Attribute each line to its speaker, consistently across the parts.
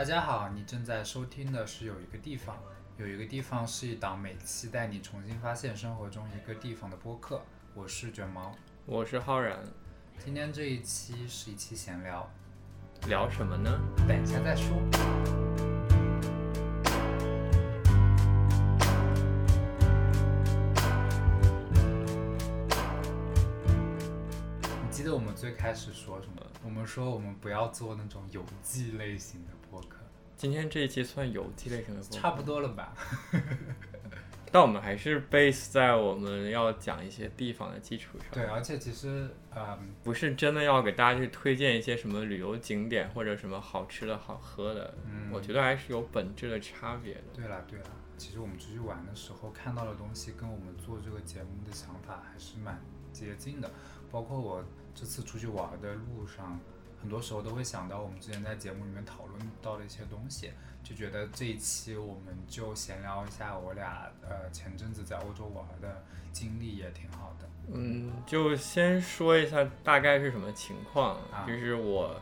Speaker 1: 大家好，你正在收听的是《有一个地方》，有一个地方是一档每期带你重新发现生活中一个地方的播客。我是卷毛，
Speaker 2: 我是浩然。
Speaker 1: 今天这一期是一期闲聊，
Speaker 2: 聊什么呢？
Speaker 1: 等一下再说。最开始说什么？我们说我们不要做那种游记类型的播客。
Speaker 2: 今天这一期算游记类型的播客，
Speaker 1: 差不多了吧？
Speaker 2: 但我们还是 base 在我们要讲一些地方的基础上。
Speaker 1: 对，而且其实，嗯，
Speaker 2: 不是真的要给大家去推荐一些什么旅游景点或者什么好吃的好喝的。
Speaker 1: 嗯
Speaker 2: 我觉得还是有本质的差别的。
Speaker 1: 对了对了，其实我们出去玩的时候看到的东西，跟我们做这个节目的想法还是蛮接近的。包括我这次出去玩的路上，很多时候都会想到我们之前在节目里面讨论到的一些东西，就觉得这一期我们就闲聊一下我俩呃前阵子在欧洲玩的经历，也挺好的。
Speaker 2: 嗯，就先说一下大概是什么情况，
Speaker 1: 啊
Speaker 2: 就是我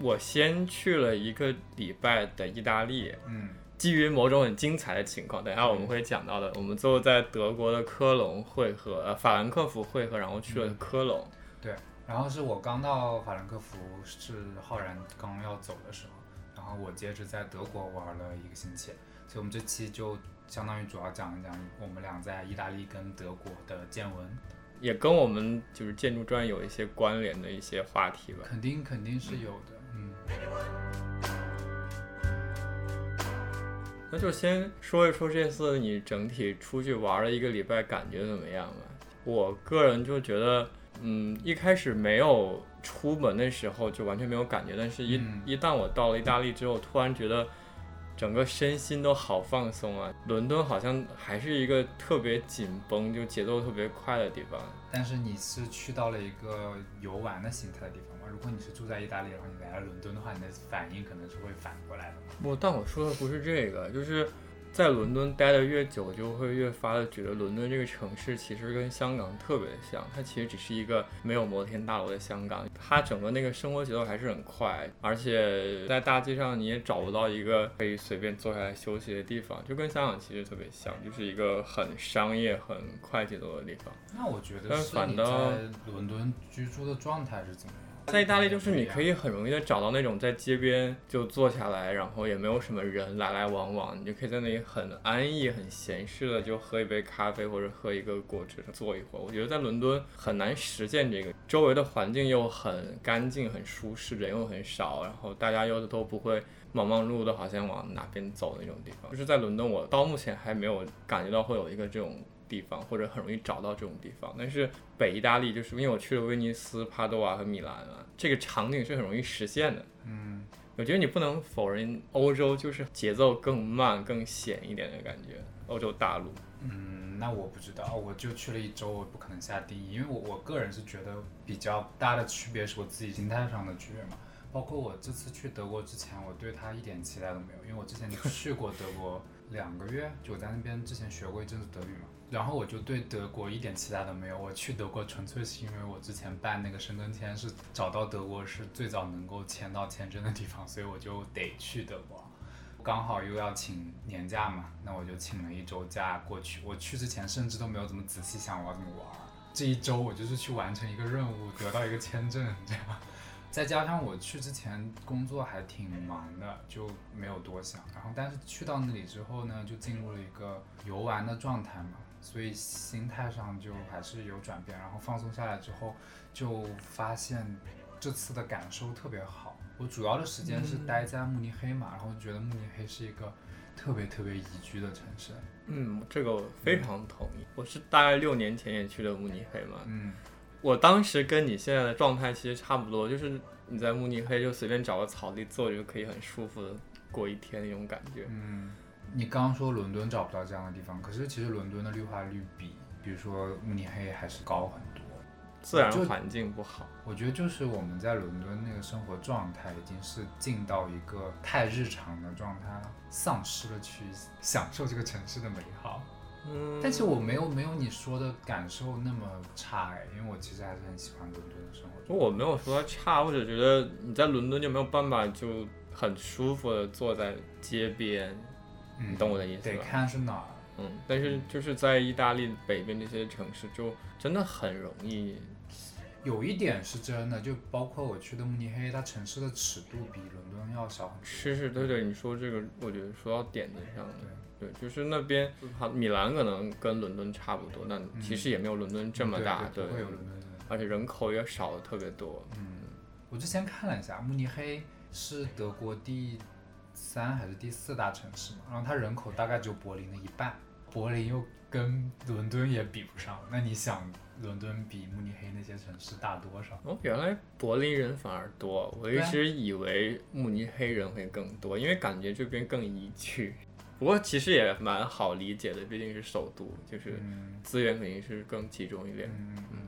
Speaker 2: 我先去了一个礼拜的意大利，
Speaker 1: 嗯
Speaker 2: 基于某种很精彩的情况，等一下我们会讲到的。我们最后在德国的科隆会合，呃，法兰克福会合，然后去了科隆。
Speaker 1: 对，然后是我刚到法兰克福，是浩然刚要走的时候，然后我接着在德国玩了一个星期，所以我们这期就相当于主要讲一讲我们俩在意大利跟德国的见闻，
Speaker 2: 也跟我们就是建筑专业有一些关联的一些话题吧。
Speaker 1: 肯定肯定是有的，嗯
Speaker 2: 那就先说一说这次你整体出去玩了一个礼拜，感觉怎么样吧？我个人就觉得，嗯，一开始没有出门的时候就完全没有感觉，但是一、
Speaker 1: 嗯
Speaker 2: 一旦我到了意大利之后，突然觉得整个身心都好放松啊。伦敦好像还是一个特别紧绷，就节奏特别快的地方。
Speaker 1: 但是你是去到了一个游玩的形态的地方吗？如果你是住在意大利，然后你来了伦敦的话，你的反应可能是会反过来的。
Speaker 2: 不，但我说的不是这个，就是在伦敦待的越久，就会越发的觉得伦敦这个城市其实跟香港特别像，它其实只是一个没有摩天大楼的香港，它整个那个生活节奏还是很快，而且在大街上你也找不到一个可以随便坐下来休息的地方，就跟香港其实特别像，就是一个很商业、很快节奏的地方。
Speaker 1: 那我觉得是你
Speaker 2: 反倒
Speaker 1: 在伦敦居住的状态是怎么样？
Speaker 2: 在意大利，就是你可以很容易的找到那种在街边就坐下来，然后也没有什么人来来往往，你就可以在那里很安逸、很闲适的就喝一杯咖啡或者喝一个果汁坐一会儿。我觉得在伦敦很难实现这个，周围的环境又很干净、很舒适，人又很少，然后大家又都不会忙忙碌碌的，好像往哪边走的那种地方。就是在伦敦，我到目前还没有感觉到会有一个这种。地方或者很容易找到这种地方，但是北意大利就是因为我去了威尼斯、帕多瓦和米兰啊，这个场景是很容易实现的。
Speaker 1: 嗯，
Speaker 2: 我觉得你不能否认欧洲就是节奏更慢、更险一点的感觉。欧洲大陆，
Speaker 1: 嗯，那我不知道，我就去了一周，我不可能下定义，因为我我个人是觉得比较大的区别是我自己心态上的区别嘛。包括我这次去德国之前，我对它一点期待都没有，因为我之前去过德国两个月，就我在那边之前学过一阵子德语嘛，然后我就对德国一点期待都没有。我去德国纯粹是因为我之前办那个申根签是找到德国是最早能够签到签证的地方，所以我就得去德国。刚好又要请年假嘛，那我就请了一周假过去。我去之前甚至都没有怎么仔细想我要怎么玩，这一周我就是去完成一个任务，得到一个签证这样。再加上我去之前工作还挺忙的，就没有多想。然后但是去到那里之后呢，就进入了一个游玩的状态嘛，所以心态上就还是有转变。然后放松下来之后，就发现这次的感受特别好。我主要的时间是待在慕尼黑嘛，然后觉得慕尼黑是一个特别特别宜居的城市。
Speaker 2: 嗯，这个我非常同意。我是大概六年前也去了慕尼黑嘛，
Speaker 1: 嗯
Speaker 2: 我当时跟你现在的状态其实差不多，就是你在慕尼黑就随便找个草地坐着就可以很舒服的过一天那种感觉。
Speaker 1: 嗯，你刚刚说伦敦找不到这样的地方，可是其实伦敦的绿化率比，比如说慕尼黑还是高很多。
Speaker 2: 自然环境不好。
Speaker 1: 我觉得就是我们在伦敦那个生活状态已经是进到一个太日常的状态了，丧失了去享受这个城市的美好。
Speaker 2: 嗯，
Speaker 1: 但是我没有没有你说的感受那么差哎，因为我其实还是很喜欢伦敦的生活状态。
Speaker 2: 我没有说差，我只觉得你在伦敦就没有办法就很舒服的坐在街边，
Speaker 1: 嗯
Speaker 2: 你懂我的意思
Speaker 1: 得
Speaker 2: 吧？
Speaker 1: 看是哪儿。
Speaker 2: 嗯，但是就是在意大利北边这些城市，就真的很容易。
Speaker 1: 有一点是真的，就包括我去的慕尼黑，它城市的尺度比伦敦要小很多。
Speaker 2: 是是，对对，你说这个，我觉得说到点子上了。对，就是那边，好，米兰可能跟伦敦差不多，但其实也没有伦敦这么大，
Speaker 1: 嗯对。
Speaker 2: 而且人口也少的特别多。
Speaker 1: 嗯，我之前看了一下，慕尼黑是德国第三还是第四大城市嘛，然后它人口大概只有柏林的一半，柏林又跟伦敦也比不上，那你想伦敦比慕尼黑那些城市大多少？
Speaker 2: 哦，原来柏林人反而多，我一直以为慕尼黑人会更多，因为感觉这边更宜居。不过其实也蛮好理解的，毕竟是首都，就是
Speaker 1: 嗯
Speaker 2: 资源肯定是更集中一点。
Speaker 1: 嗯嗯。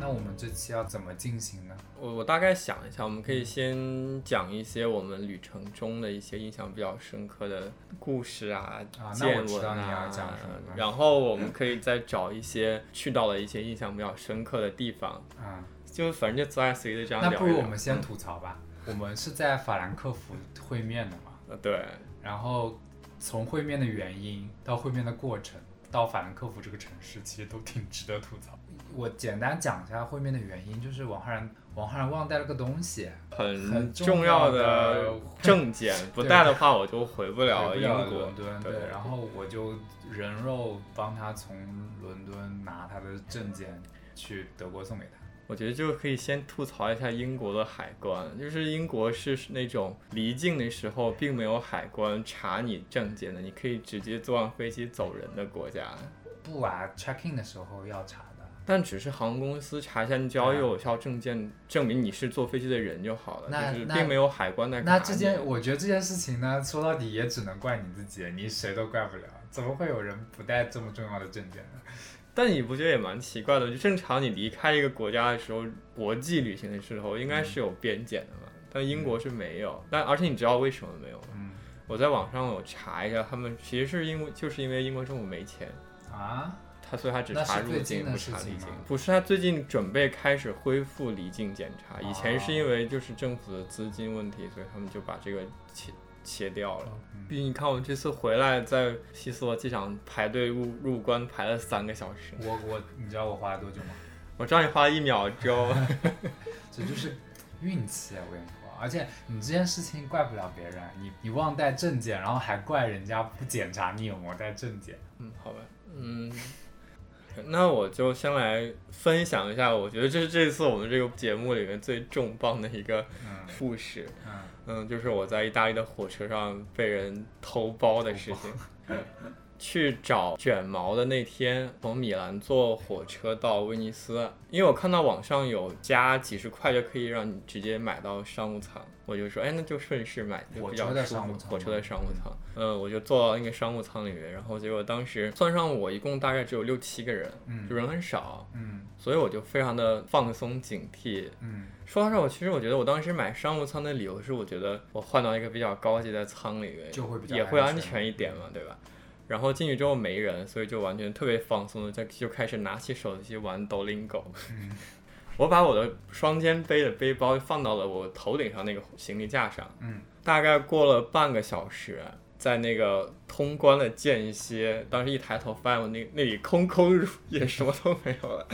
Speaker 1: 那我们这期要怎么进行呢？
Speaker 2: 我我大概想一下，我们可以先讲一些我们旅程中的一些印象比较深刻的故事啊、
Speaker 1: 啊
Speaker 2: 见闻啊然后我们可以再找一些去到了一些印象比较深刻的地方，
Speaker 1: 啊、
Speaker 2: 就反正就做爱随意的这样
Speaker 1: 那不如我们先吐槽吧。我们是在法兰克福会面的嘛，
Speaker 2: 呃对，
Speaker 1: 然后从会面的原因到会面的过程，到法兰克福这个城市，其实都挺值得吐槽。我简单讲一下会面的原因，就是王浩然王浩然忘带了个东西，
Speaker 2: 很
Speaker 1: 很重
Speaker 2: 重要
Speaker 1: 要的
Speaker 2: 的证件，不带的话我就回不了英国
Speaker 1: 伦。敦，
Speaker 2: 对
Speaker 1: 对，然后我就人肉帮他从伦敦拿他的证件去德国送给他。
Speaker 2: 我觉得就可以先吐槽一下英国的海关，就是英国是那种离境的时候并没有海关查你证件的，你可以直接坐上飞机走人的国家。
Speaker 1: 不啊，check in 的时候要查的。
Speaker 2: 但只是航空公司查一下，你只要有有效证件证明你是坐飞机的人就好了，就是并没有海关在卡你
Speaker 1: 那这件，我觉得这件事情呢，说到底也只能怪你自己，你谁都怪不了。怎么会有人不带这么重要的证件呢？
Speaker 2: 但你不觉得也蛮奇怪的？就正常你离开一个国家的时候，国际旅行的时候应该是有边检的嘛，但英国是没有。但而且你知道为什么没有吗？
Speaker 1: 嗯
Speaker 2: 我在网上有查一下，他们其实是因为就是因为英国政府没钱，
Speaker 1: 啊，
Speaker 2: 他所以他只查入境不查离境。不是他最近准备开始恢复离境检查，以前是
Speaker 1: 哦
Speaker 2: 因为就是政府的资金问题，所以他们就把这个切切掉了。
Speaker 1: 嗯
Speaker 2: 毕竟你看我这次回来在西斯罗机场排队入入关排了三个小时，
Speaker 1: 我我，你知道我花了多久吗？
Speaker 2: 我知道你花了一秒钟。
Speaker 1: 这就是运气啊！我跟你说，而且你这件事情怪不了别人，你你忘带证件，然后还怪人家不检查你有没有带证件。
Speaker 2: 嗯，好吧，嗯，那我就先来分享一下，我觉得这是这次我们这个节目里面最重磅的一个
Speaker 1: 嗯
Speaker 2: 故事。
Speaker 1: 嗯，
Speaker 2: 嗯，就是我在意大利的火车上被人偷包的事情。去找卷毛的那天，从米兰坐火车到威尼斯，因为我看到网上有加几十块就可以让你直接买到商务舱，我就说，哎，那就顺势买，就比较
Speaker 1: 火车的
Speaker 2: 舒服。
Speaker 1: 商务舱
Speaker 2: 火车的商务舱，呃，我就坐到那个商务舱里面，然后结果当时算上我，一共大概只有六七个人，
Speaker 1: 嗯。
Speaker 2: 就人很少，
Speaker 1: 嗯
Speaker 2: 所以我就非常的放松警惕，
Speaker 1: 嗯。
Speaker 2: 说到这儿，我其实我觉得我当时买商务舱的理由是，我觉得我换到一个比较高级的舱里面，
Speaker 1: 就会比较
Speaker 2: 也会安
Speaker 1: 全
Speaker 2: 一点嘛，对吧？然后进去之后没人，所以就完全特别放松的，在就开始拿起手机玩 Dolingo。
Speaker 1: 嗯。
Speaker 2: 我把我的双肩背的背包放到了我头顶上那个行李架上，
Speaker 1: 嗯。
Speaker 2: 大概过了半个小时，在那个通关的间歇，当时一抬头发现我那那里空空如也，什么都没有了。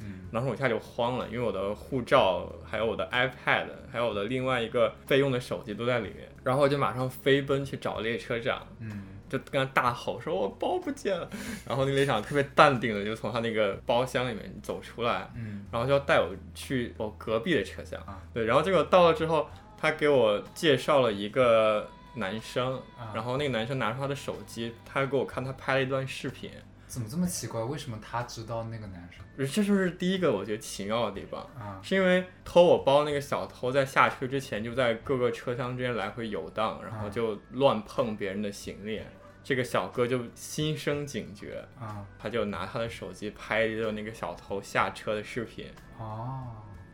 Speaker 1: 嗯。
Speaker 2: 当时我一下就慌了，因为我的护照、还有我的 iPad、还有我的另外一个备用的手机都在里面，然后我就马上飞奔去找列车长，
Speaker 1: 嗯
Speaker 2: 就跟他大吼说：“我包不见了！”然后那个队长特别淡定的就从他那个包厢里面走出来，
Speaker 1: 嗯
Speaker 2: 然后就要带我去我隔壁的车厢
Speaker 1: 啊。
Speaker 2: 对，然后结果到了之后，他给我介绍了一个男生，
Speaker 1: 啊，
Speaker 2: 然后那个男生拿出他的手机，他给我看他拍了一段视频。
Speaker 1: 怎么这么奇怪？为什么他知道那个男生
Speaker 2: 这就是第一个我觉得奇妙的地方。
Speaker 1: 啊？
Speaker 2: 是因为偷我包那个小偷在下车之前就在各个车厢之间来回游荡，然后就乱碰别人的行李。这个小哥就心生警觉，
Speaker 1: 啊
Speaker 2: 他就拿他的手机拍了那个小偷下车的视频。
Speaker 1: 哦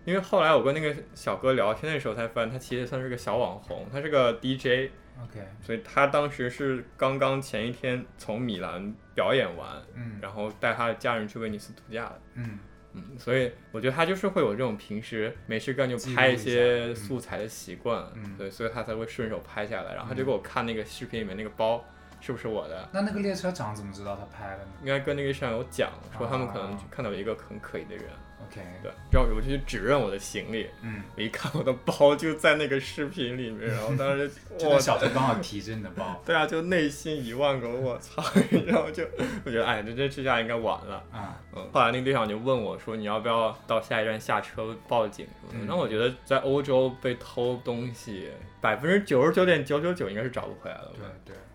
Speaker 2: 因为后来我跟那个小哥聊天的时候才发现，他其实算是个小网红，他是个 DJ，
Speaker 1: ，OK，
Speaker 2: 所以他当时是刚刚前一天从米兰表演完，
Speaker 1: 嗯。
Speaker 2: 然后带他的家人去威尼斯度假的。
Speaker 1: 嗯。
Speaker 2: 嗯，所以我觉得他就是会有这种平时没事干就拍一些素材的习惯，
Speaker 1: 嗯。
Speaker 2: 对，所以他才会顺手拍下来。然后他就给我看那个视频里面那个包是不是我的，
Speaker 1: 那那个列车长怎么知道他拍的呢？
Speaker 2: 应该跟那个摄像有讲，说他们可能
Speaker 1: 哦
Speaker 2: 看到有一个很可疑的人，
Speaker 1: ？OK，
Speaker 2: 对，然后我就去指认我的行李，
Speaker 1: 嗯，
Speaker 2: 我一看我的包就在那个视频里面，然后当时
Speaker 1: 这
Speaker 2: 我
Speaker 1: 小偷刚好提着你的包
Speaker 2: 对啊，就内心一万个我操，然后就我觉得哎，这这这下应该完了。
Speaker 1: 啊，
Speaker 2: 嗯，后来那个队长就问我说：“你要不要到下一站下车报警什么的？”
Speaker 1: 嗯
Speaker 2: 然后我觉得在欧洲被偷东西，百分之九十九点九九九应该是找不回来了吧。
Speaker 1: 对对，
Speaker 2: 嗯，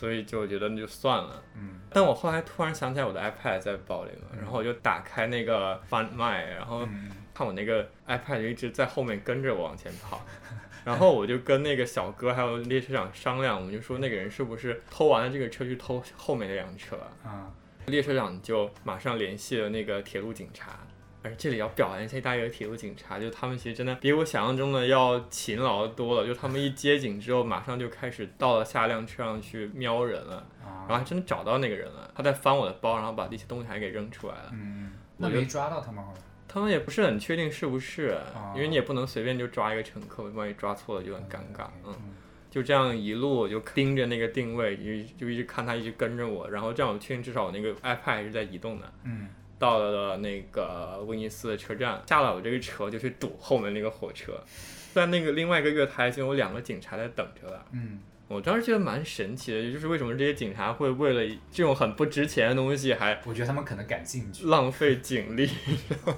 Speaker 2: 所以就觉得那就算了。
Speaker 1: 嗯
Speaker 2: 但我后来突然想起来我的 iPad 在包里嘛，
Speaker 1: 嗯
Speaker 2: 然后我就打开那个 Find My，然后
Speaker 1: 嗯
Speaker 2: 看我那个 iPad 就一直在后面跟着我往前跑，然后我就跟那个小哥还有列车长商量，我们就说那个人是不是偷完了这个车去偷后面那辆车列车长就马上联系了那个铁路警察。而这里要表扬一下意大利的铁路警察，就他们其实真的比我想象中的要勤劳多了。就他们一接警之后，马上就开始到了下一辆车上去瞄人了，
Speaker 1: 啊
Speaker 2: 然后还真的找到那个人了。他在翻我的包，然后把那些东西还给扔出来了。
Speaker 1: 嗯，那没抓到他们后来，
Speaker 2: 他们也不是很确定是不是，
Speaker 1: 哦
Speaker 2: 因为你也不能随便就抓一个乘客，万一抓错了就很尴尬。嗯，
Speaker 1: 嗯
Speaker 2: 就这样一路我就盯着那个定位，就就一直看他一直跟着我，然后这样我确定至少我那个 iPad 还是在移动的。
Speaker 1: 嗯
Speaker 2: 到了那个威尼斯的车站，下了我这个车就去堵后面那个火车，在那个另外一个月台已经有两个警察在等着了。
Speaker 1: 嗯，
Speaker 2: 我当时觉得蛮神奇的，也就是为什么这些警察会为了这种很不值钱的东西还
Speaker 1: 我觉得他们可能感兴趣，
Speaker 2: 浪费警力。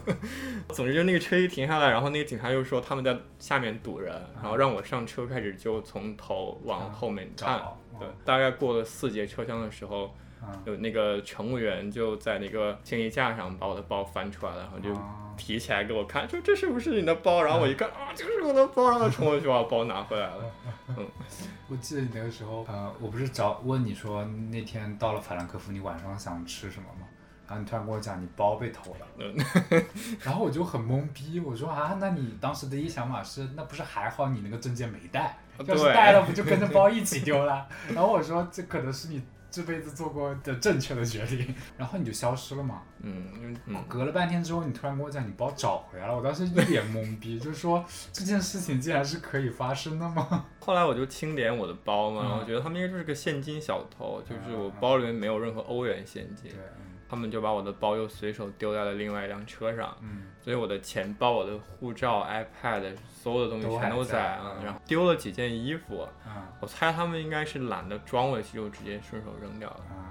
Speaker 2: 总之，就那个车一停下来，然后那个警察又说他们在下面堵人，然后让我上车，开始就从头往后面看。
Speaker 1: 找，
Speaker 2: 对，大概过了四节车厢的时候，
Speaker 1: 嗯，
Speaker 2: 有那个乘务员就在那个行李架上把我的包翻出来了，然后就
Speaker 1: 哦
Speaker 2: 提起来给我看，说这是不是你的包？然后我一看啊，这是我的包，然后冲过去把我包拿回来了。
Speaker 1: 嗯 我记得你那个时候，呃，我不是找问你说那天到了法兰克福，你晚上想吃什么吗？然后你突然跟我讲你包被偷了，
Speaker 2: 嗯
Speaker 1: 然后我就很懵逼，我说啊，那你当时的第一想法是，那不是还好你那个证件没带，要是带了不就跟着包一起丢了？然后我说这可能是你这辈子做过的正确的决定，然后你就消失了嘛。
Speaker 2: 嗯
Speaker 1: 隔了半天之后，你突然跟我讲你包找回来了，我当时一脸懵逼，就是说这件事情竟然是可以发生的吗？
Speaker 2: 后来我就清点我的包嘛，
Speaker 1: 嗯。
Speaker 2: 然后我觉得他们应该就是个现金小偷，就是
Speaker 1: 嗯
Speaker 2: 我包里面没有任何欧元现金他们就把我的包又随手丢在了另外一辆车上。
Speaker 1: 嗯
Speaker 2: 所以我的钱包、我的护照、iPad 所有的东西全都
Speaker 1: 在
Speaker 2: 啊，
Speaker 1: 嗯
Speaker 2: 然后丢了几件衣服，
Speaker 1: 嗯
Speaker 2: 我猜他们应该是懒得装回去，就直接顺手扔掉了。
Speaker 1: 啊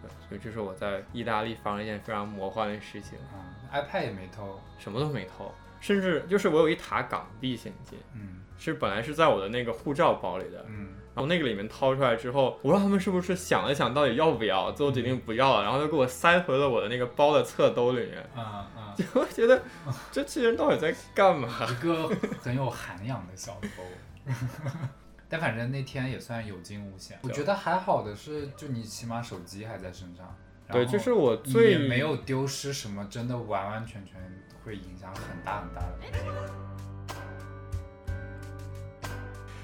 Speaker 2: 对，所以这是我在意大利发生一件非常魔幻的事情，
Speaker 1: 啊，iPad 也没偷，
Speaker 2: 什么都没偷，甚至就是我有一沓港币现金，
Speaker 1: 嗯
Speaker 2: 是本来是在我的那个护照包里的，
Speaker 1: 嗯
Speaker 2: 然后那个里面掏出来之后，我让他们是不是想了想到底要不要，最后决定不要了，然后就给我塞回了我的那个包的侧兜里面。
Speaker 1: 啊啊，
Speaker 2: 我觉得这些人到底在干嘛？
Speaker 1: 一个很有涵养的小偷。但反正那天也算有惊无险，我觉得还好的是，就你起码手机还在身上，
Speaker 2: 对，就是我最
Speaker 1: 也没有丢失什么，真的完完全全会影响很大很大的。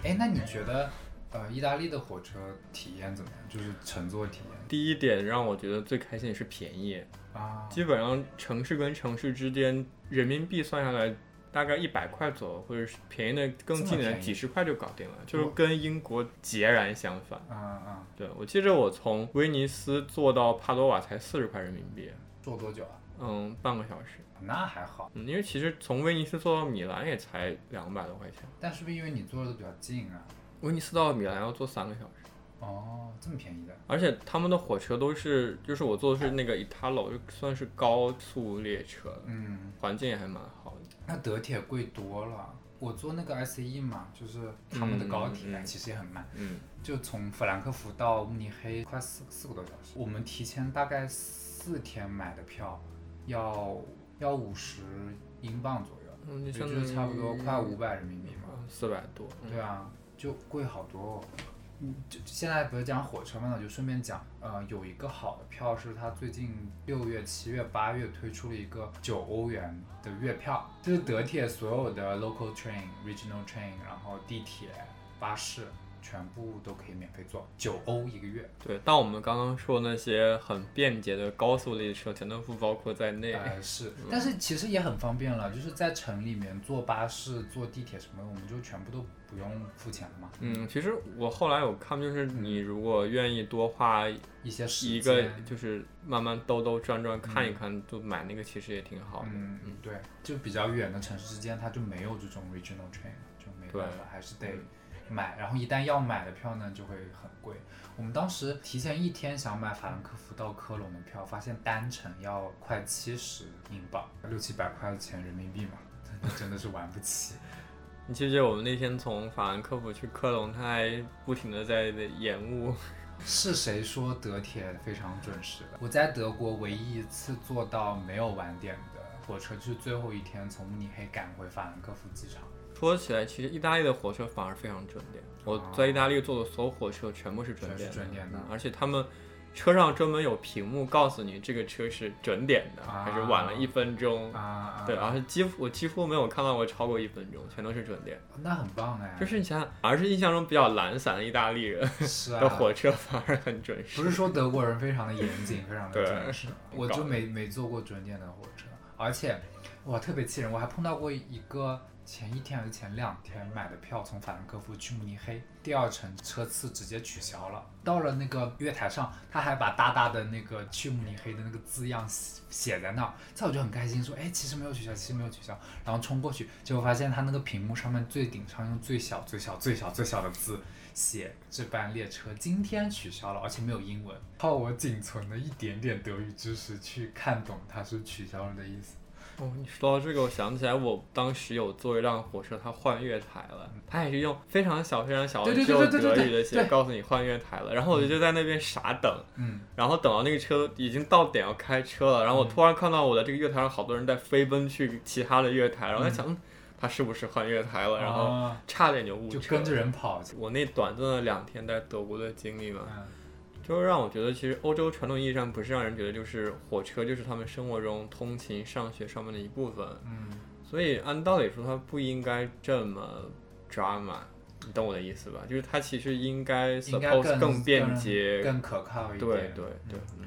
Speaker 1: 哎，那你觉得，呃，意大利的火车体验怎么样？就是乘坐体验
Speaker 2: 第一点让我觉得最开心的是便宜，
Speaker 1: 啊？
Speaker 2: 基本上城市跟城市之间人民币算下来大概一百块左右，或者是便宜的更近的几十块就搞定了，就是跟英国截然相反。
Speaker 1: 嗯嗯，
Speaker 2: 对我记着我从威尼斯坐到帕多瓦才四十块人民币，
Speaker 1: 坐多久啊？
Speaker 2: 嗯，半个小时。
Speaker 1: 那还好，
Speaker 2: 嗯，因为其实从威尼斯坐到米兰也才两百多块钱，
Speaker 1: 但是不是因为你坐的都比较近啊？
Speaker 2: 威尼斯到米兰要坐三个小时。
Speaker 1: 哦，这么便宜的。
Speaker 2: 而且他们的火车都是，就是我坐的是那个 Italo，就算是高速列车，
Speaker 1: 嗯，
Speaker 2: 环境也还蛮好的。
Speaker 1: 那德铁贵多了。我坐那个 ICE 嘛，就是他们的高铁，其实也很慢，
Speaker 2: 嗯，
Speaker 1: 就从法兰克福到慕尼黑快四四个多小时。我们提前大概四天买的票，要要五十英镑左右，
Speaker 2: 嗯，
Speaker 1: 也
Speaker 2: 就
Speaker 1: 是差不多快五百人民币嘛。
Speaker 2: 四百多。嗯
Speaker 1: 对啊，就贵好多哦。嗯，就现在不是讲火车嘛，就顺便讲，呃，有一个好的票是它最近六月、七月、八月推出了一个九欧元的月票，就是德铁所有的 local train、regional train，然后地铁、巴士全部都可以免费坐，九欧一个月。
Speaker 2: 对，但我们刚刚说那些很便捷的高速列车全都不包括在内。
Speaker 1: 呃，是，但是其实也很方便了，就是在城里面坐巴士、坐地铁什么，我们就全部都不用付钱了嘛。
Speaker 2: 嗯，其实我后来有看，就是你如果愿意多花
Speaker 1: 一些时
Speaker 2: 一个，就是慢慢兜兜转转看一看，就买那个其实也挺好的。
Speaker 1: 嗯嗯，对，就比较远的城市之间，它就没有这种 regional train，就没办法，还是得。买，然后一旦要买的票呢，就会很贵。我们当时提前一天想买法兰克福到科隆的票，发现单程要快七十英镑，六七百块钱人民币嘛，真的是玩不起。
Speaker 2: 你记不记得我们那天从法兰克福去科隆，他还不停的在延误。
Speaker 1: 是谁说德铁非常准时的？我在德国唯一一次坐到没有晚点的火车，就是最后一天从慕尼黑赶回法兰克福机场。
Speaker 2: 说起来，其实意大利的火车反而非常准点。我在意大利坐的所有火车全部是准点
Speaker 1: 的，
Speaker 2: 而且他们车上专门有屏幕告诉你这个车是准点的，还是晚了一分钟。对，而且几乎我几乎没有看到过超过一分钟，全都是准点。
Speaker 1: 那很棒哎！
Speaker 2: 就是你想想，而是印象中比较懒散的意大利人的火车反而很准时。
Speaker 1: 不是说德国人非常的严谨，非常的准时。我就没没坐过准点的火车，而且哇，特别气人！我还碰到过一个。前一天还是前两天买的票，从法兰克福去慕尼黑，第二程车次直接取消了。到了那个月台上，他还把大大的那个去慕尼黑的那个字样写在那儿，这我就很开心，说，哎，其实没有取消，其实没有取消。然后冲过去，结果发现他那个屏幕上面最顶上用最小、最小、最小、最小的字写这班列车今天取消了，而且没有英文，靠我仅存的一点点德语知识去看懂它是取消了的意思。
Speaker 2: 哦，你说到这个，我想起来，我当时有坐一辆火车，它换月台了，它也是用非常小、非常小的只有德语的写，告诉你换月台了。然后我就在那边傻等，
Speaker 1: 嗯，
Speaker 2: 然后等到那个车已经到点要开车了，然后我突然看到我的这个月台上好多人在飞奔去其他的月台，然后在想，他是不是换月台了？然后差点就误
Speaker 1: 车，就跟着人跑。
Speaker 2: 我那短暂的两天在德国的经历嘛。就是让我觉得，其实欧洲传统意义上不是让人觉得就是火车就是他们生活中通勤、上学上班的一部分。
Speaker 1: 嗯，
Speaker 2: 所以按道理说，它不应该这么 drama，你懂我的意思吧？就是它其实应该 suppose
Speaker 1: 更
Speaker 2: 便捷、
Speaker 1: 更可靠一点。
Speaker 2: 对对对，嗯。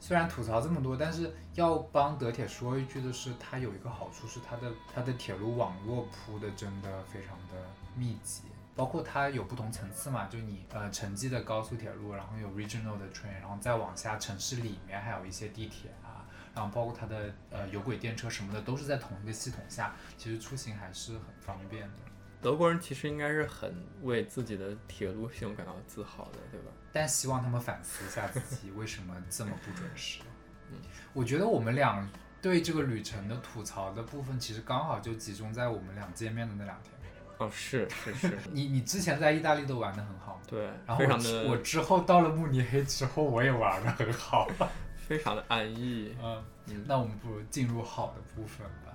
Speaker 1: 虽然吐槽这么多，但是要帮德铁说一句的是，它有一个好处是它的它的铁路网络铺的真的非常的密集。包括它有不同层次嘛，就你呃城际的高速铁路，然后有 regional 的 train，然后再往下城市里面还有一些地铁啊，然后包括它的呃有轨电车什么的都是在同一个系统下，其实出行还是很方便的。
Speaker 2: 德国人其实应该是很为自己的铁路系统感到自豪的，对吧？
Speaker 1: 但希望他们反思一下自己为什么这么不准时。嗯，我觉得我们俩对这个旅程的吐槽的部分，其实刚好就集中在我们俩见面的那两天。
Speaker 2: 哦，是是是，
Speaker 1: 你你之前在意大利都玩的很好，
Speaker 2: 对，
Speaker 1: 然后我之后到了慕尼黑之后，我也玩的很好，
Speaker 2: 非常的安逸。
Speaker 1: 嗯，那我们不如进入好的部分吧。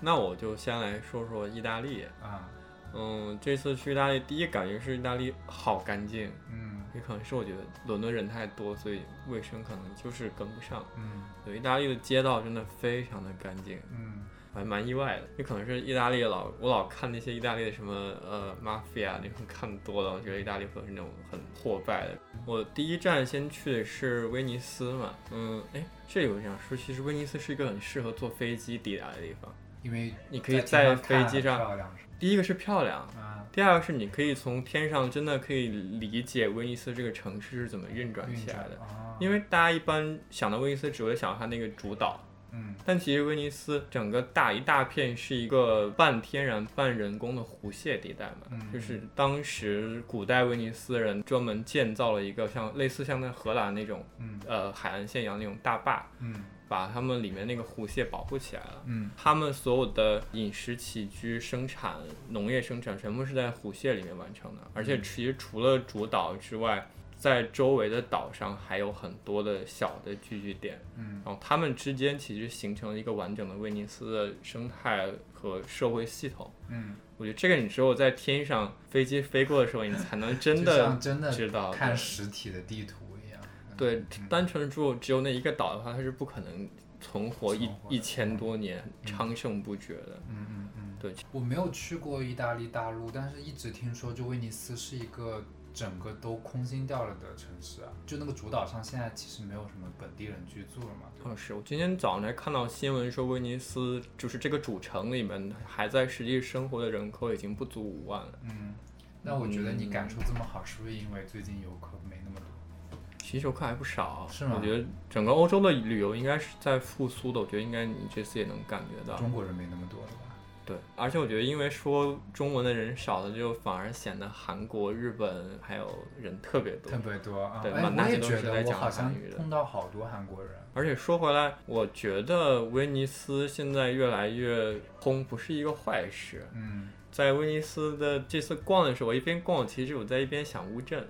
Speaker 2: 那我就先来说说意大利
Speaker 1: 啊，
Speaker 2: 嗯，这次去意大利，第一感觉是意大利好干净，
Speaker 1: 嗯，
Speaker 2: 也可能是我觉得伦敦人太多，所以卫生可能就是跟不上，
Speaker 1: 嗯，
Speaker 2: 对，意大利的街道真的非常的干净，
Speaker 1: 嗯。
Speaker 2: 还蛮意外的，也可能是意大利老我老看那些意大利的什么呃 mafia 那种看多了，我觉得意大利可能是那种很破败的。我第一站先去的是威尼斯嘛，嗯，哎，这有这样说，其实威尼斯是一个很适合坐飞机抵达的地方，
Speaker 1: 因为
Speaker 2: 你可以在飞机上，第一个是漂亮，
Speaker 1: 啊，
Speaker 2: 第二个是你可以从天上真的可以理解威尼斯这个城市是怎么运转起来的，因为大家一般想到威尼斯只会想到它那个主岛。
Speaker 1: 嗯，
Speaker 2: 但其实威尼斯整个大一大片是一个半天然半人工的湖蟹地带嘛，就是当时古代威尼斯人专门建造了一个像类似像那荷兰那种，呃海岸线一样那种大坝，
Speaker 1: 嗯，
Speaker 2: 把他们里面那个湖蟹保护起来了，
Speaker 1: 嗯，
Speaker 2: 他们所有的饮食起居、生产、农业生产全部是在湖蟹里面完成的，而且其实除了主岛之外。在周围的岛上还有很多的小的聚居点，
Speaker 1: 嗯，
Speaker 2: 然后它们之间其实形成了一个完整的威尼斯的生态和社会系统，
Speaker 1: 嗯，
Speaker 2: 我觉得这个你只有在天上飞机飞过的时候，你才能真的
Speaker 1: 真的
Speaker 2: 知道
Speaker 1: 看实体的地图一样。
Speaker 2: 对，单纯住只有那一个岛的话，它是不可能存活一一千多年昌盛不绝的。
Speaker 1: 嗯嗯嗯。
Speaker 2: 对，
Speaker 1: 我没有去过意大利大陆，但是一直听说就威尼斯是一个整个都空心掉了的城市啊，就那个主岛上现在其实没有什么本地人居住了嘛。
Speaker 2: 嗯，是我今天早上才看到新闻说，威尼斯就是这个主城里面还在实际生活的人口已经不足五万了。
Speaker 1: 嗯，那我觉得你感受这么好，是不是因为最近游客没那么多？
Speaker 2: 其实游客还不少，
Speaker 1: 是吗
Speaker 2: 我觉得整个欧洲的旅游应该是在复苏的，我觉得应该你这次也能感觉到。
Speaker 1: 中国人没那么多了吧？
Speaker 2: 对，而且我觉得因为说中文的人少了，就反而显得韩国、日本还有人特别多
Speaker 1: 特。别多啊！
Speaker 2: 对
Speaker 1: 哎，
Speaker 2: 满大街都
Speaker 1: 我也觉
Speaker 2: 是在讲韩语的
Speaker 1: 碰到好多韩国人。
Speaker 2: 而且说回来，我觉得威尼斯现在越来越空，不是一个坏事。
Speaker 1: 嗯，
Speaker 2: 在威尼斯的这次逛的时候，我一边逛，其实我在一边想乌镇，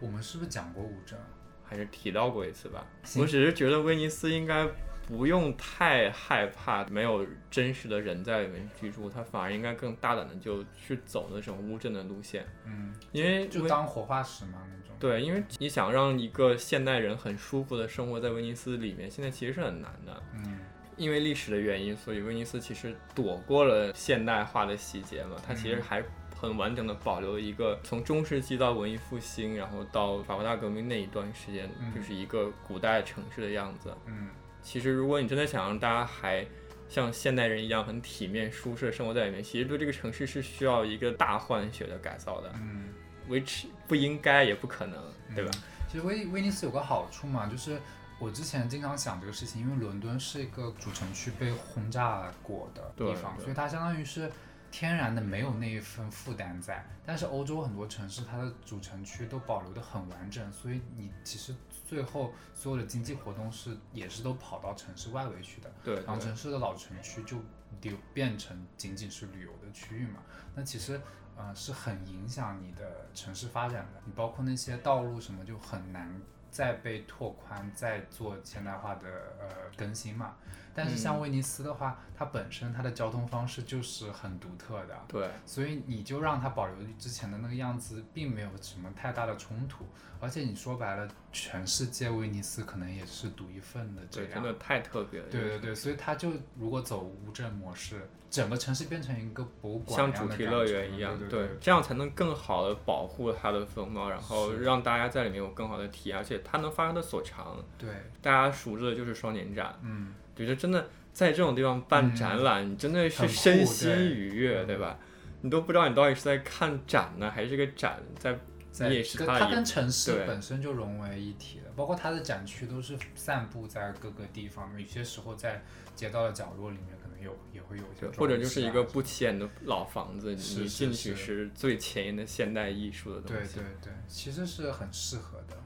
Speaker 1: 我们是不是讲过乌镇？
Speaker 2: 还是提到过一次吧。我只是觉得威尼斯应该不用太害怕没有真实的人在里面居住，他反而应该更大胆的就去走那种乌镇的路线，
Speaker 1: 嗯，
Speaker 2: 因为威
Speaker 1: 就当活化石嘛那种。
Speaker 2: 对，因为你想让一个现代人很舒服的生活在威尼斯里面，现在其实是很难的。
Speaker 1: 嗯
Speaker 2: 因为历史的原因，所以威尼斯其实躲过了现代化的细节嘛，它其实
Speaker 1: 嗯
Speaker 2: 还很完整的保留了一个从中世纪到文艺复兴，然后到法国大革命那一段时间，
Speaker 1: 嗯
Speaker 2: 就是一个古代城市的样子。
Speaker 1: 嗯
Speaker 2: 其实如果你真的想让大家还像现代人一样很体面舒适的生活在里面，其实对这个城市是需要一个大换血的改造的
Speaker 1: 嗯
Speaker 2: ，，which 不应该也不可能，对吧？
Speaker 1: 嗯其实威威尼斯有个好处嘛，就是我之前经常想这个事情，因为伦敦是一个主城区被轰炸过的地方，所以它相当于是天然的没有那一份负担在。但是欧洲很多城市，它的主城区都保留的很完整，所以你其实最后所有的经济活动是也是都跑到城市外围去的。
Speaker 2: 对
Speaker 1: 然后城市的老城区就丢变成仅仅是旅游的区域嘛，那其实呃是很影响你的城市发展的。你包括那些道路什么就很难再被拓宽，再做现代化的呃更新嘛。但是像威尼斯的话，它本身它的交通方式就是很独特的，
Speaker 2: 对。
Speaker 1: 所以你就让它保留之前的那个样子，并没有什么太大的冲突。而且你说白了，全世界威尼斯可能也是独一份的这
Speaker 2: 对，
Speaker 1: 样。
Speaker 2: 真的太特别了。
Speaker 1: 对对对，所以它就如果走乌镇模式，整个城市变成一个博物馆
Speaker 2: 像主题乐园一样，
Speaker 1: 对对
Speaker 2: 这样才能更好的保护它的风貌，然后让大家在里面有更好的体验，而且它能发挥的所长。
Speaker 1: 对，
Speaker 2: 大家熟知的就是双年展，
Speaker 1: 嗯，
Speaker 2: 觉得真的在这种地方办
Speaker 1: 嗯
Speaker 2: 展览，你真的是身心愉悦，
Speaker 1: 嗯。
Speaker 2: 对吧？你都不知道你到底是在看展呢，还是这个展在
Speaker 1: 在
Speaker 2: 你也是
Speaker 1: 跟它
Speaker 2: 它
Speaker 1: 跟城市本身就融为一体了，包括它的展区都是散布在各个地方，有些时候在街道的角落里面可能有也会有一些
Speaker 2: 或者就是一个不起眼的老房子，你进去
Speaker 1: 是。
Speaker 2: 是最前沿的现代艺术的东西。
Speaker 1: 对对对，其实是很适合的，嗯，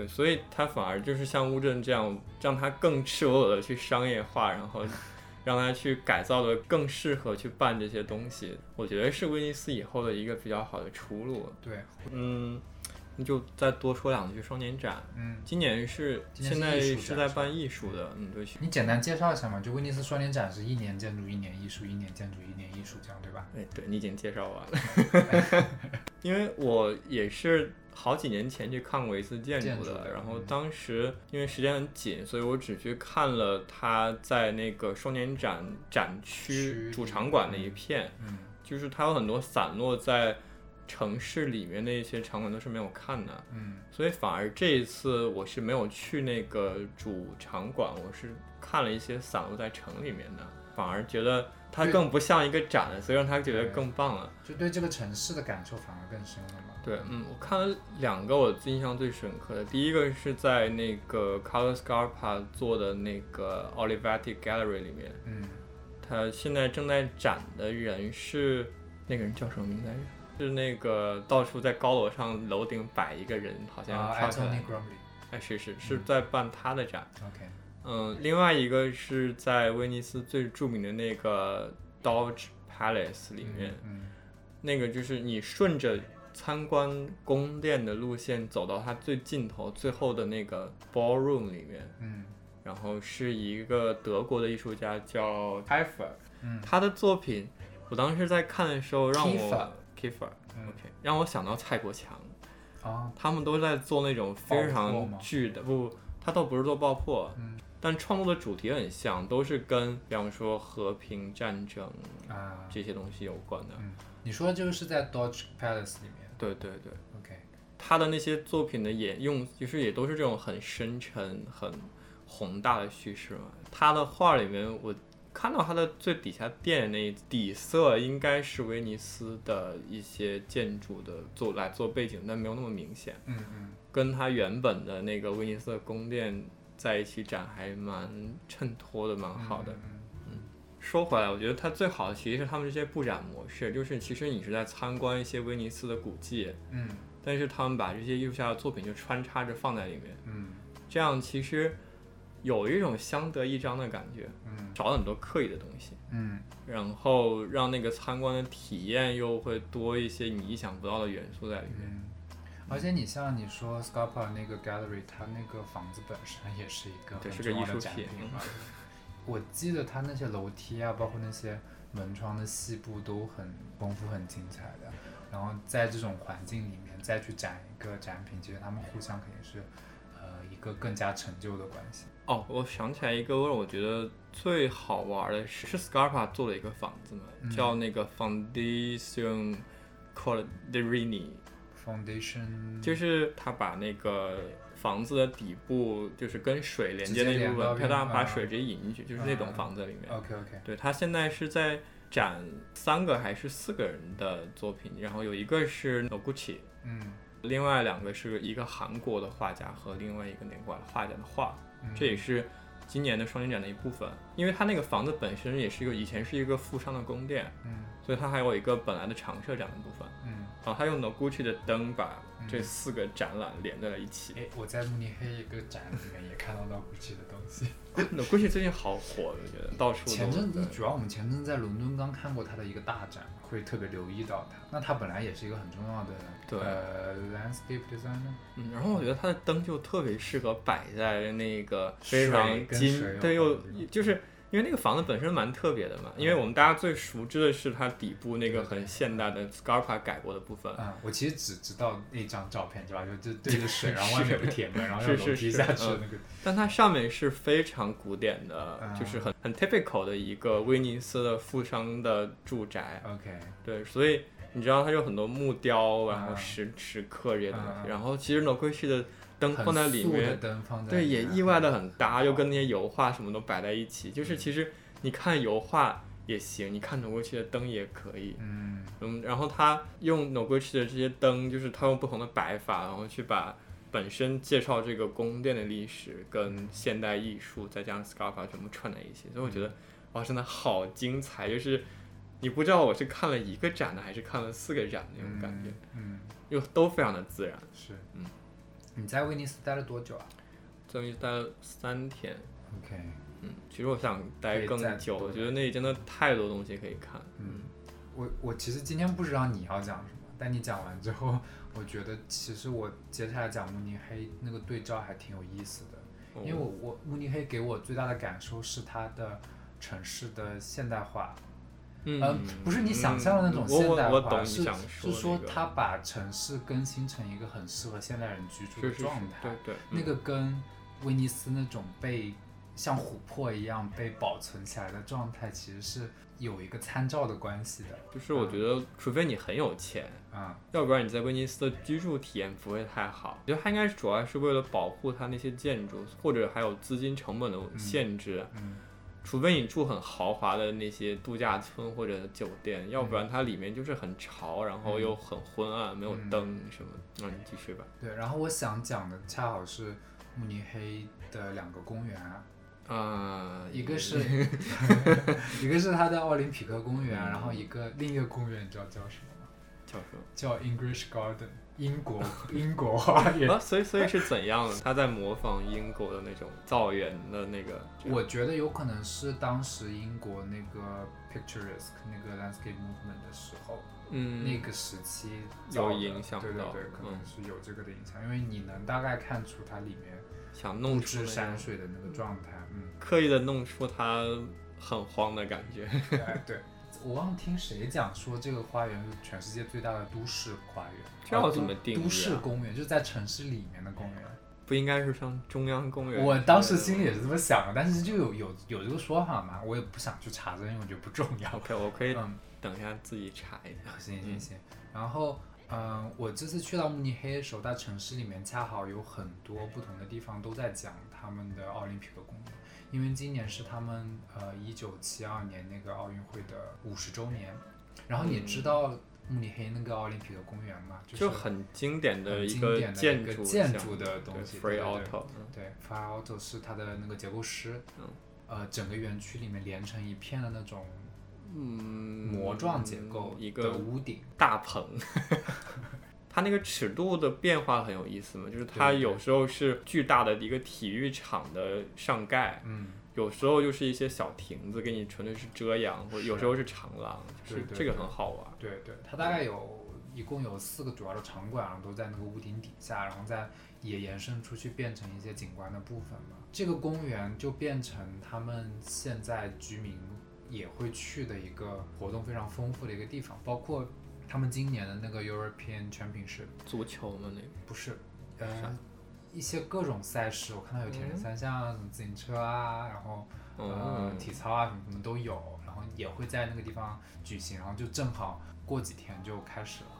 Speaker 2: 对，所以它反而就是像乌镇这样，让它更赤裸裸的去商业化，然后 让它去改造的更适合去办这些东西。我觉得是威尼斯以后的一个比较好的出路。
Speaker 1: 对，
Speaker 2: 嗯，那就再多说两句双年展。
Speaker 1: 嗯，
Speaker 2: 今年是现在
Speaker 1: 是
Speaker 2: 在办艺术的，嗯，对。
Speaker 1: 你简单介绍一下嘛，就威尼斯双年展是一年建筑一年艺术，一年建筑一年艺术这样对吧？
Speaker 2: 哎，对你已经介绍完了，因为我也是好几年前去看过一次建筑的，
Speaker 1: 筑
Speaker 2: 然后
Speaker 1: 嗯。
Speaker 2: 当时因为时间很紧，所以我只去看了他在那个双年展展区
Speaker 1: 区
Speaker 2: 主场馆那一片，
Speaker 1: 嗯
Speaker 2: 就是它有很多散落在城市里面的一些场馆都是没有看的，
Speaker 1: 嗯。
Speaker 2: 所以反而这一次我是没有去那个主场馆，我是看了一些散落在城里面的，反而觉得它更不像一个展，所以让他觉得更棒了。
Speaker 1: 就对这个城市的感受反而更深了嘛。
Speaker 2: 对，嗯，我看了两个我印象最深刻的，第一个是在那个 Carlo Scarpa 做的那个 Olivetti Gallery 里面，
Speaker 1: 嗯，
Speaker 2: 他现在正在展的人是那个人叫什么名字来着？是那个到处在高楼上楼顶摆一个人，好像
Speaker 1: 啊
Speaker 2: 跳下来
Speaker 1: Grumbly。
Speaker 2: 哎，是是是
Speaker 1: 嗯
Speaker 2: 在办他的展。
Speaker 1: OK，
Speaker 2: 嗯，另外一个是在威尼斯最著名的那个 Doge Palace 里面，
Speaker 1: 嗯
Speaker 2: 那个就是你顺着参观宫殿的路线走到它最尽头，最后的那个 ballroom 里面，
Speaker 1: 嗯。
Speaker 2: 然后是一个德国的艺术家叫 Kiefer，
Speaker 1: 嗯。
Speaker 2: 他的作品，我当时在看的时候让我 Kiefer
Speaker 1: 嗯。
Speaker 2: OK 让我想到蔡国强，
Speaker 1: 啊
Speaker 2: 他们都在做那种非常
Speaker 1: 吗
Speaker 2: 巨的不，他倒不是做爆破，
Speaker 1: 嗯。
Speaker 2: 但创作的主题很像，都是跟比方说和平、战争
Speaker 1: 啊。
Speaker 2: 这些东西有关的。
Speaker 1: 嗯，你说的这个是在 Dodge Palace 里面
Speaker 2: 对对对
Speaker 1: ，，OK，
Speaker 2: 他的那些作品的也用，其实也都是这种很深沉、很宏大的叙事嘛。他的画里面，我看到他的最底下垫那底色应该是威尼斯的一些建筑的做来做背景，但没有那么明显。
Speaker 1: 嗯嗯
Speaker 2: 跟他原本的那个威尼斯的宫殿在一起展，还蛮衬托的，蛮好的。
Speaker 1: 嗯
Speaker 2: 说回来，我觉得它最好的其实是他们这些布展模式，就是其实你是在参观一些威尼斯的古迹，
Speaker 1: 嗯
Speaker 2: 但是他们把这些艺术家的作品就穿插着放在里面，
Speaker 1: 嗯
Speaker 2: 这样其实有一种相得益彰的感觉，
Speaker 1: 嗯
Speaker 2: 少了很多刻意的东西，
Speaker 1: 嗯
Speaker 2: 然后让那个参观的体验又会多一些你意想不到的元素在里面。
Speaker 1: 嗯。而且你像你说 Scarpa 那个 gallery，它那个房子本身也是一个
Speaker 2: 对是个
Speaker 1: 很重要的
Speaker 2: 艺术品
Speaker 1: 展品嘛。我记得它那些楼梯啊，包括那些门窗的细部都很丰富、很精彩的。然后在这种环境里面再去展一个展品，其实他们互相肯定是呃一个更加成就的关系。
Speaker 2: 哦，我想起来一个让我觉得最好玩的是，是 Scarpa 做了一个房子嘛，
Speaker 1: 嗯
Speaker 2: 叫那个 Foundation
Speaker 1: Corderini，Foundation
Speaker 2: 就是他把那个房子的底部就是跟水连接那一部分，他
Speaker 1: 直接连到啊
Speaker 2: 当然把水直接引进去，就是那栋房子里面。
Speaker 1: OK OK，
Speaker 2: 对他现在是在展三个还是四个人的作品，然后有一个是 Noguchi，
Speaker 1: 嗯，
Speaker 2: 另外两个是一个韩国的画家和另外一个哪国的画家的画，
Speaker 1: 嗯
Speaker 2: 这也是今年的双年展的一部分。因为它那个房子本身也是一个以前是一个富商的宫殿，
Speaker 1: 嗯
Speaker 2: 所以它还有一个本来的常设展的部分。
Speaker 1: 嗯，
Speaker 2: 然后他用 Noguchi 的灯把这四个展览连在了一起。
Speaker 1: 哎，我在慕尼黑一个展里面也看到到 Gucci 的东西。
Speaker 2: Noguchi 最近好火，我觉得到处都
Speaker 1: 前阵子主要我们前阵子在伦敦刚看过他的一个大展，会特别留意到他。那他本来也是一个很重要的
Speaker 2: 对
Speaker 1: 呃 landscape designer。
Speaker 2: 嗯，然后我觉得他的灯就特别适合摆在那个非常金对，又就是因为那个房子本身蛮特别的嘛，因为我们大家最熟知的是它底部那个很现代的 Scarpa 改过的部分，
Speaker 1: 嗯，我其实只知道那张照片，对吧？就就对着水，然后外面有个铁门，然后有
Speaker 2: 是是
Speaker 1: 楼梯下去的那个。
Speaker 2: 但它上面是非常古典的，
Speaker 1: 嗯
Speaker 2: 就是很很 typical 的一个威尼斯的富商的住宅
Speaker 1: ，OK，
Speaker 2: 对，所以你知道它有很多木雕，然后
Speaker 1: 嗯
Speaker 2: 石石刻这些东
Speaker 1: 嗯
Speaker 2: 西，然后其实 Noguchi 的灯放在里面，
Speaker 1: 灯放在
Speaker 2: 对，也意外的很搭，又跟那些油画什么都摆在一起。就是其实你看油画也行，你看 Noguchi 的灯也可以。
Speaker 1: 嗯
Speaker 2: 嗯，然后他用 Noguchi 的这些灯，就是他用不同的摆法，然后去把本身介绍这个宫殿的历史跟现代艺术，再加上 Scarpa 全部串在一起。所以我觉得哇，真的好精彩，就是你不知道我是看了一个展的，还是看了四个展的那种感觉，
Speaker 1: 嗯，
Speaker 2: 又都非常的自然。
Speaker 1: 是
Speaker 2: 嗯。
Speaker 1: 你在威尼斯待了多久啊
Speaker 2: 在威尼斯待了三天。
Speaker 1: ？OK，
Speaker 2: 嗯，其实我想待更久，我觉得那里真的太多东西可以看。
Speaker 1: 嗯，我我其实今天不知道你要讲什么，但你讲完之后，我觉得其实我接下来讲慕尼黑那个对照还挺有意思的，
Speaker 2: 哦
Speaker 1: 因为我我慕尼黑给我最大的感受是它的城市的现代化，
Speaker 2: 嗯
Speaker 1: 呃，不是你想象的那种
Speaker 2: 嗯
Speaker 1: 现代化，是
Speaker 2: 想
Speaker 1: 是
Speaker 2: 说那个
Speaker 1: 说它把城市更新成一个很适合现代人居住的状态，
Speaker 2: 对对，
Speaker 1: 那个跟威尼斯那种被像琥珀一样被保存起来的状态，其实是有一个参照的关系的。
Speaker 2: 就是我觉得，除非你很有钱，
Speaker 1: 啊、
Speaker 2: 要不然你在威尼斯的居住体验不会太好。我觉得它应该是主要是为了保护它那些建筑，或者还有资金成本的限制。
Speaker 1: 嗯
Speaker 2: 除非你住很豪华的那些度假村或者酒店，要不然它里面就是很潮，然后又很昏暗，没有灯什么。那、你继续吧。
Speaker 1: 对。然后我想讲的恰好是慕尼黑的两个公园啊，
Speaker 2: 啊、
Speaker 1: 一个是 一个是它的奥林匹克公园，
Speaker 2: 嗯
Speaker 1: 然后一个另一个公园你知道叫什么吗？
Speaker 2: 叫什么？
Speaker 1: 叫 English Garden，英国 英国花园。
Speaker 2: 啊，所以所以是怎样的？他在模仿英国的那种造园的那个。
Speaker 1: 我觉得有可能是当时英国那个 picturesque 那个 landscape movement 的时候，
Speaker 2: 嗯，
Speaker 1: 那个时期
Speaker 2: 有影响到
Speaker 1: 对对对，可能
Speaker 2: 嗯
Speaker 1: 是有这个的影响，因为你能大概看出它里面
Speaker 2: 想弄出
Speaker 1: 山水的那个状态，嗯，
Speaker 2: 刻意的弄出它很荒的感觉。
Speaker 1: 对对。我忘了听谁讲说这个花园是全世界最大的都市花园，
Speaker 2: 这要怎么定
Speaker 1: 都市公园就是在城市里面的公园。
Speaker 2: 不应该是像中央公园？
Speaker 1: 我当时心里也是这么想的，但是就有有有这个说法嘛，我也不想去查证，因为我觉得不重要。
Speaker 2: OK，我可以
Speaker 1: 嗯，
Speaker 2: 等一下自己查一下。
Speaker 1: 行行行。然后，嗯，我这次去到慕尼黑的时候，在城市里面恰好有很多不同的地方都在讲他们的奥林匹克公园，因为今年是他们呃一九七二年那个奥运会的五十周年。然后你知道慕尼黑那个奥林匹克公园吗？
Speaker 2: 嗯就是很经典的一个
Speaker 1: 典的一个
Speaker 2: 建筑
Speaker 1: 建筑的东西
Speaker 2: Free Auto，嗯
Speaker 1: 对，Free Auto 是它的那个结构师，
Speaker 2: 嗯
Speaker 1: 呃，整个园区里面连成一片的那种
Speaker 2: 嗯，
Speaker 1: 膜状结构的
Speaker 2: 一个
Speaker 1: 屋顶，
Speaker 2: 大棚。它那个尺度的变化很有意思嘛，就是它有时候是巨大的一个体育场的上盖，
Speaker 1: 嗯，
Speaker 2: 有时候就是一些小亭子给你纯粹是遮阳，或者有时候是长廊，就是这个
Speaker 1: 对对对
Speaker 2: 很好玩。
Speaker 1: 对对，它大概有一共有四个主要的场馆，然后都在那个屋顶底下，然后再也延伸出去变成一些景观的部分嘛。这个公园就变成他们现在居民也会去的一个活动非常丰富的一个地方，包括他们今年的那个 European Championship
Speaker 2: 足球的，那个？
Speaker 1: 不是，
Speaker 2: 啥
Speaker 1: 呃，一些各种赛事，我看到有铁人三项啊，什么自行车啊，然后呃
Speaker 2: 哦，
Speaker 1: 体操啊什么什么都有，然后也会在那个地方举行，然后就正好过几天就开始了。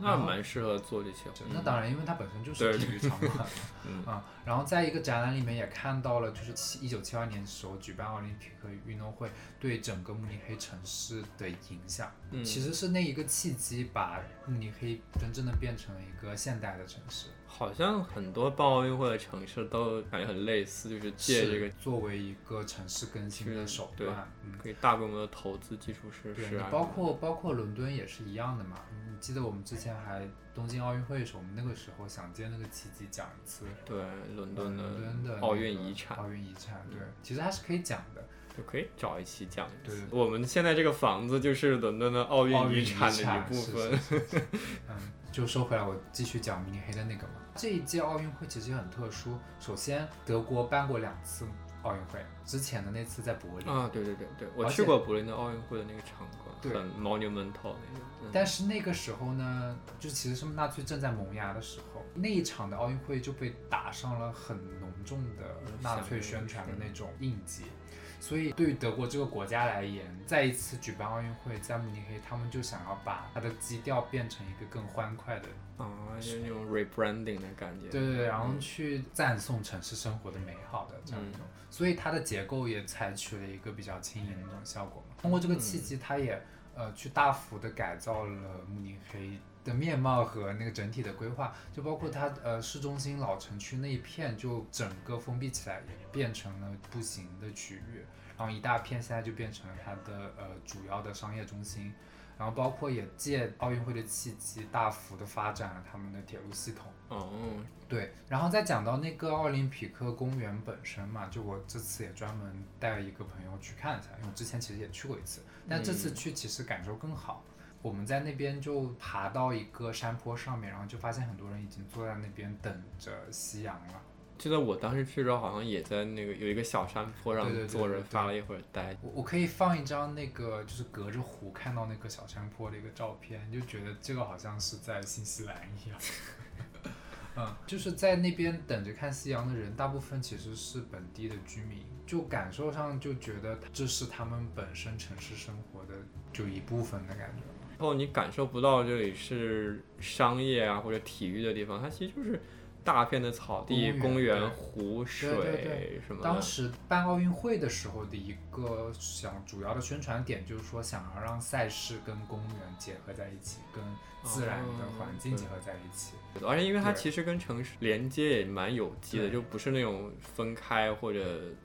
Speaker 2: 那蛮适合做这些活动。
Speaker 1: 那当然，因为它本身就是体育场馆嘛，
Speaker 2: 嗯
Speaker 1: 啊，然后在一个展览里面也看到了，就是七一九七二年的时候举办奥林匹克运动会对整个慕尼黑城市的影响。
Speaker 2: 嗯
Speaker 1: 其实是那一个契机，把慕尼黑真正的变成了一个现代的城市。
Speaker 2: 好像很多办奥运会的城市都感觉很类似，就是借这个
Speaker 1: 作为一个城市更新的手段，嗯，
Speaker 2: 可以大规模的投资基础设，施啊，
Speaker 1: 你包括包括伦敦也是一样的嘛。你记得我们之前还东京奥运会的时候，我们那个时候想借那个契机讲一次
Speaker 2: 对伦敦的
Speaker 1: 伦敦的
Speaker 2: 奥运遗产
Speaker 1: 奥运遗产，对，其实还是可以讲的。
Speaker 2: 就可以找一期讲一
Speaker 1: 对
Speaker 2: 次。我们现在这个房子就是伦敦的奥
Speaker 1: 奥运
Speaker 2: 遗产的一部分。
Speaker 1: 是是是嗯，就说回来，我继续讲慕尼黑的那个嘛。这一届奥运会其实很特殊，首先德国办过两次奥运会，之前的那次在柏林，
Speaker 2: 啊，对对对对，我去过柏林的奥运会的那个场
Speaker 1: 对
Speaker 2: 馆，很 monumental 那个。嗯
Speaker 1: 但是那个时候呢，就其实是纳粹正在萌芽的时候，那一场的奥运会就被打上了很浓重的纳粹宣传的那种印记。所以对于德国这个国家来言，再一次举办奥运会，在慕尼黑，他们就想要把它的基调变成一个更欢快的，
Speaker 2: 啊，就是那种 rebranding 的感觉。
Speaker 1: 对对对，然后
Speaker 2: 嗯
Speaker 1: 去赞颂城市生活的美好的这样一种，所以它的结构也采取了一个比较轻盈的那种效果嘛。通过这个契机，它也呃去大幅的改造了慕尼黑的面貌和那个整体的规划，就包括它呃市中心老城区那一片就整个封闭起来，也变成了步行的区域，然后一大片现在就变成了它的呃主要的商业中心。然后包括也借奥运会的契机，大幅的发展了他们的铁路系统。
Speaker 2: 哦，
Speaker 1: 对，然后再讲到那个奥林匹克公园本身嘛，就我这次也专门带了一个朋友去看一下，因为我之前其实也去过一次，但这次去其实感受更好。我们在那边就爬到一个山坡上面，然后就发现很多人已经坐在那边等着夕阳了。
Speaker 2: 记得我当时去的时候，好像也在那个有一个小山坡上坐着发了一会儿呆。
Speaker 1: 我我可以放一张那个就是隔着湖看到那个小山坡的一个照片，就觉得这个好像是在新西兰一样。嗯，就是在那边等着看夕阳的人，大部分其实是本地的居民，就感受上就觉得这是他们本身城市生活的就一部分的感觉。
Speaker 2: 然后你感受不到这里是商业啊或者体育的地方，它其实就是大片的草地、公
Speaker 1: 公园
Speaker 2: 湖、水什么的。
Speaker 1: 当时办奥运会的时候的一个想主要的宣传点就是说，想要让赛事跟公园结合在一起，跟自然的
Speaker 2: 哦
Speaker 1: 环境结合在一起。
Speaker 2: 而且因为它其实跟城市连接也蛮有机的，就不是那种分开或者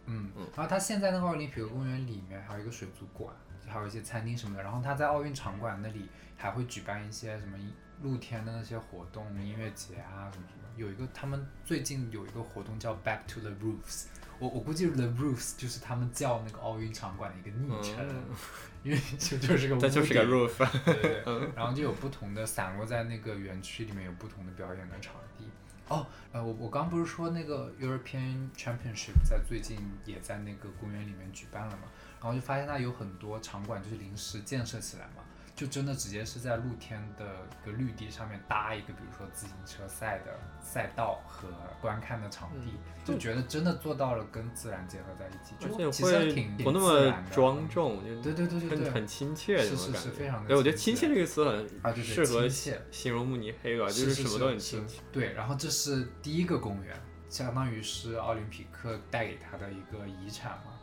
Speaker 1: 嗯
Speaker 2: 嗯，
Speaker 1: 然后它现在那个奥林匹克公园里面还有一个水族馆，还有一些餐厅什么的。然后它在奥运场馆那里还会举办一些什么露天的那些活动，音乐节啊什么什么。有一个他们最近有一个活动叫 Back to the Roofs，我我估计 the Roofs 就是他们叫那个奥运场馆的一个昵称，
Speaker 2: 嗯
Speaker 1: 因为就就是个
Speaker 2: 这就是个 roof。
Speaker 1: 对对对，然后就有不同的散落在那个园区里面有不同的表演的场地。哦，呃，我我刚不是说那个 European Championship 在最近也在那个公园里面举办了嘛，然后就发现它有很多场馆就是临时建设起来嘛，就真的直接是在露天的一个绿地上面搭一个，比如说自行车赛的赛道和观看的场地，就觉得真的做到了跟自然结合在一起，就其实挺
Speaker 2: 不那么庄重，就
Speaker 1: 对对对对对，
Speaker 2: 很亲切，
Speaker 1: 是是是，非常的。
Speaker 2: 对，我觉得亲切这个词很啊，就是
Speaker 1: 适
Speaker 2: 合形容慕尼黑吧，就是什么都很亲切。
Speaker 1: 对，然后这是第一个公园，相当于是奥林匹克带给他的一个遗产嘛？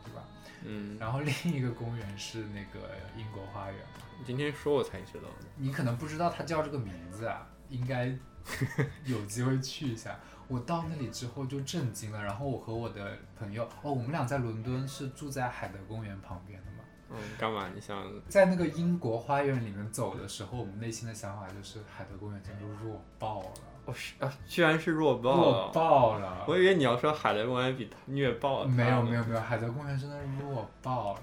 Speaker 2: 嗯。
Speaker 1: 然后另一个公园是那个英国花园。
Speaker 2: 你今天说我才知道，
Speaker 1: 你可能不知道它叫这个名字啊，应该 有机会去一下。我到那里之后就震惊了，然后我和我的朋友，哦，我们俩在伦敦是住在海德公园旁边的嘛。
Speaker 2: 嗯，干嘛？你想
Speaker 1: 在那个英国花园里面走的时候，我们内心的想法就是海德公园简直弱爆了。
Speaker 2: 哦，是啊，居然是弱爆
Speaker 1: 了。弱爆了。
Speaker 2: 我以为你要说海德公园比它虐爆了。
Speaker 1: 没有没有没有，海德公园真的是弱爆了。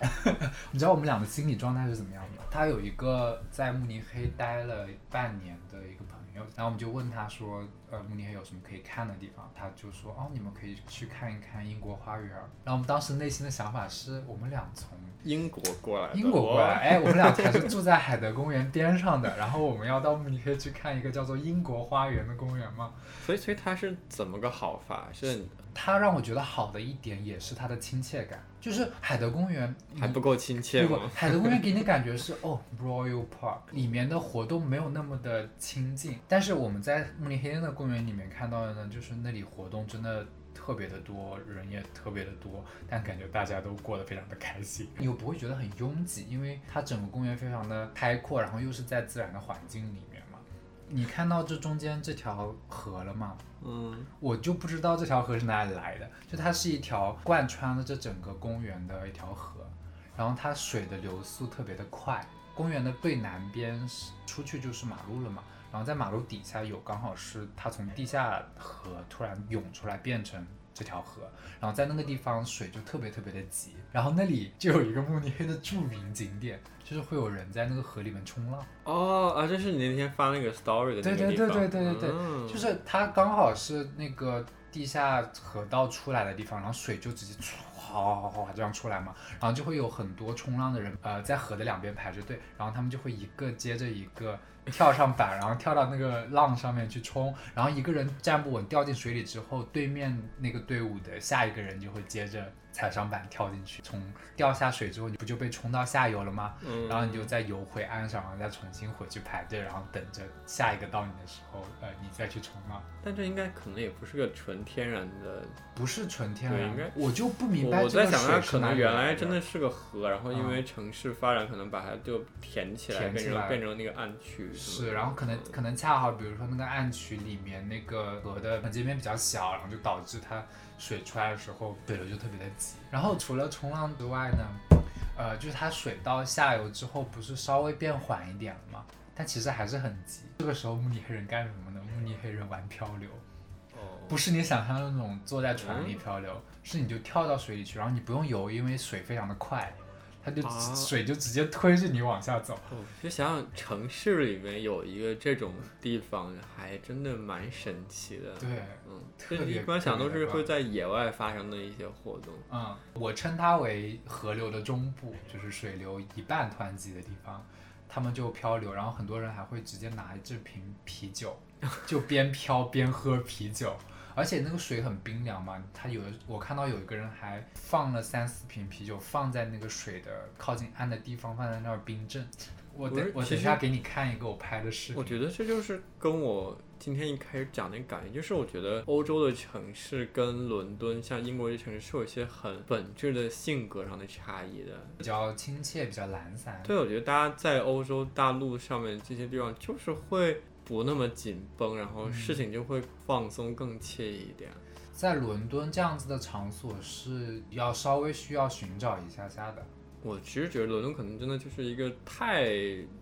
Speaker 1: 你知道我们俩的心理状态是怎么样的吗？他有一个在慕尼黑待了半年的一个朋友，然后我们就问他说，呃，慕尼黑有什么可以看的地方？他就说，哦，你们可以去看一看英国花园。然后我们当时内心的想法是，我们俩从
Speaker 2: 英国过来，
Speaker 1: 英国过来，哎，我们俩才是住在海德公园边上的，然后我们要到慕尼黑去看一个叫做英国花园的公园吗？
Speaker 2: 所以，所以他是怎么个好法？是？
Speaker 1: 它让我觉得好的一点也是它的亲切感，就是海德公园
Speaker 2: 还不够亲切吗？
Speaker 1: 海德公园给你感觉是哦，Royal Park 里面的活动没有那么的亲近，但是我们在慕尼黑的公园里面看到的呢，就是那里活动真的特别的多，人也特别的多，但感觉大家都过得非常的开心，你又不会觉得很拥挤，因为它整个公园非常的开阔，然后又是在自然的环境里面嘛。你看到这中间这条河了吗？
Speaker 2: 嗯，
Speaker 1: 我就不知道这条河是哪里来的，就它是一条贯穿了这整个公园的一条河，然后它水的流速特别的快。公园的最南边是出去就是马路了嘛，然后在马路底下有刚好是它从地下河突然涌出来变成这条河，然后在那个地方水就特别特别的急，然后那里就有一个慕尼黑的著名景点。就是会有人在那个河里面冲浪
Speaker 2: 哦啊，这是你那天发那个 story 的
Speaker 1: 对对对对对对对，就是它刚好是那个地下河道出来的地方，然后水就直接哗哗哗哗这样出来嘛，然后就会有很多冲浪的人呃在河的两边排着队，然后他们就会一个接着一个跳上板，然后跳到那个浪上面去冲，然后一个人站不稳掉进水里之后，对面那个队伍的下一个人就会接着。踩上板跳进去，从掉下水之后，你不就被冲到下游了吗？
Speaker 2: 嗯，
Speaker 1: 然后你就再游回岸上，然后再重新回去排队，然后等着下一个到你的时候，呃，你再去冲浪。
Speaker 2: 但这应该可能也不是个纯天然的，
Speaker 1: 不是纯天然，
Speaker 2: 应该
Speaker 1: 我就不明白。
Speaker 2: 我在想它可能原来真的是个河，然后因为城市发展，可能把它就填起来，变成变成那个暗渠。
Speaker 1: 是，然后可能可能恰好，比如说那个暗渠里面那个河的横截面比较小，然后就导致它。水出来的时候，水流就特别的急。然后除了冲浪之外呢，呃，就是它水到下游之后，不是稍微变缓一点了吗？但其实还是很急。这个时候慕尼黑人干什么呢？慕尼黑人玩漂流。
Speaker 2: 哦。
Speaker 1: 不是你想象的那种坐在船里漂流，是你就跳到水里去，然后你不用游，因为水非常的快。它就水就直接推着你往下走。
Speaker 2: 就想想城市里面有一个这种地方，还真的蛮神奇的。
Speaker 1: 对，
Speaker 2: 嗯，
Speaker 1: 特别。
Speaker 2: 一般想都是会在野外发生的一些活动。
Speaker 1: 嗯，我称它为河流的中部，就是水流一半湍急的地方，他们就漂流，然后很多人还会直接拿一瓶啤酒，就边漂边喝啤酒。而且那个水很冰凉嘛，他有的我看到有一个人还放了三四瓶啤酒放在那个水的靠近岸的地方，放在那儿冰镇。我等我等下给你看一个我拍的视频。
Speaker 2: 我觉得这就是跟我今天一开始讲那个感觉，就是我觉得欧洲的城市跟伦敦像英国这城市是有一些很本质的性格上的差异的，
Speaker 1: 比较亲切，比较懒散。
Speaker 2: 对，我觉得大家在欧洲大陆上面这些地方就是会。不那么紧绷，然后事情就会放松更惬意一点。
Speaker 1: 在伦敦这样子的场所是要稍微需要寻找一下下的。
Speaker 2: 我其实觉得伦敦可能真的就是一个太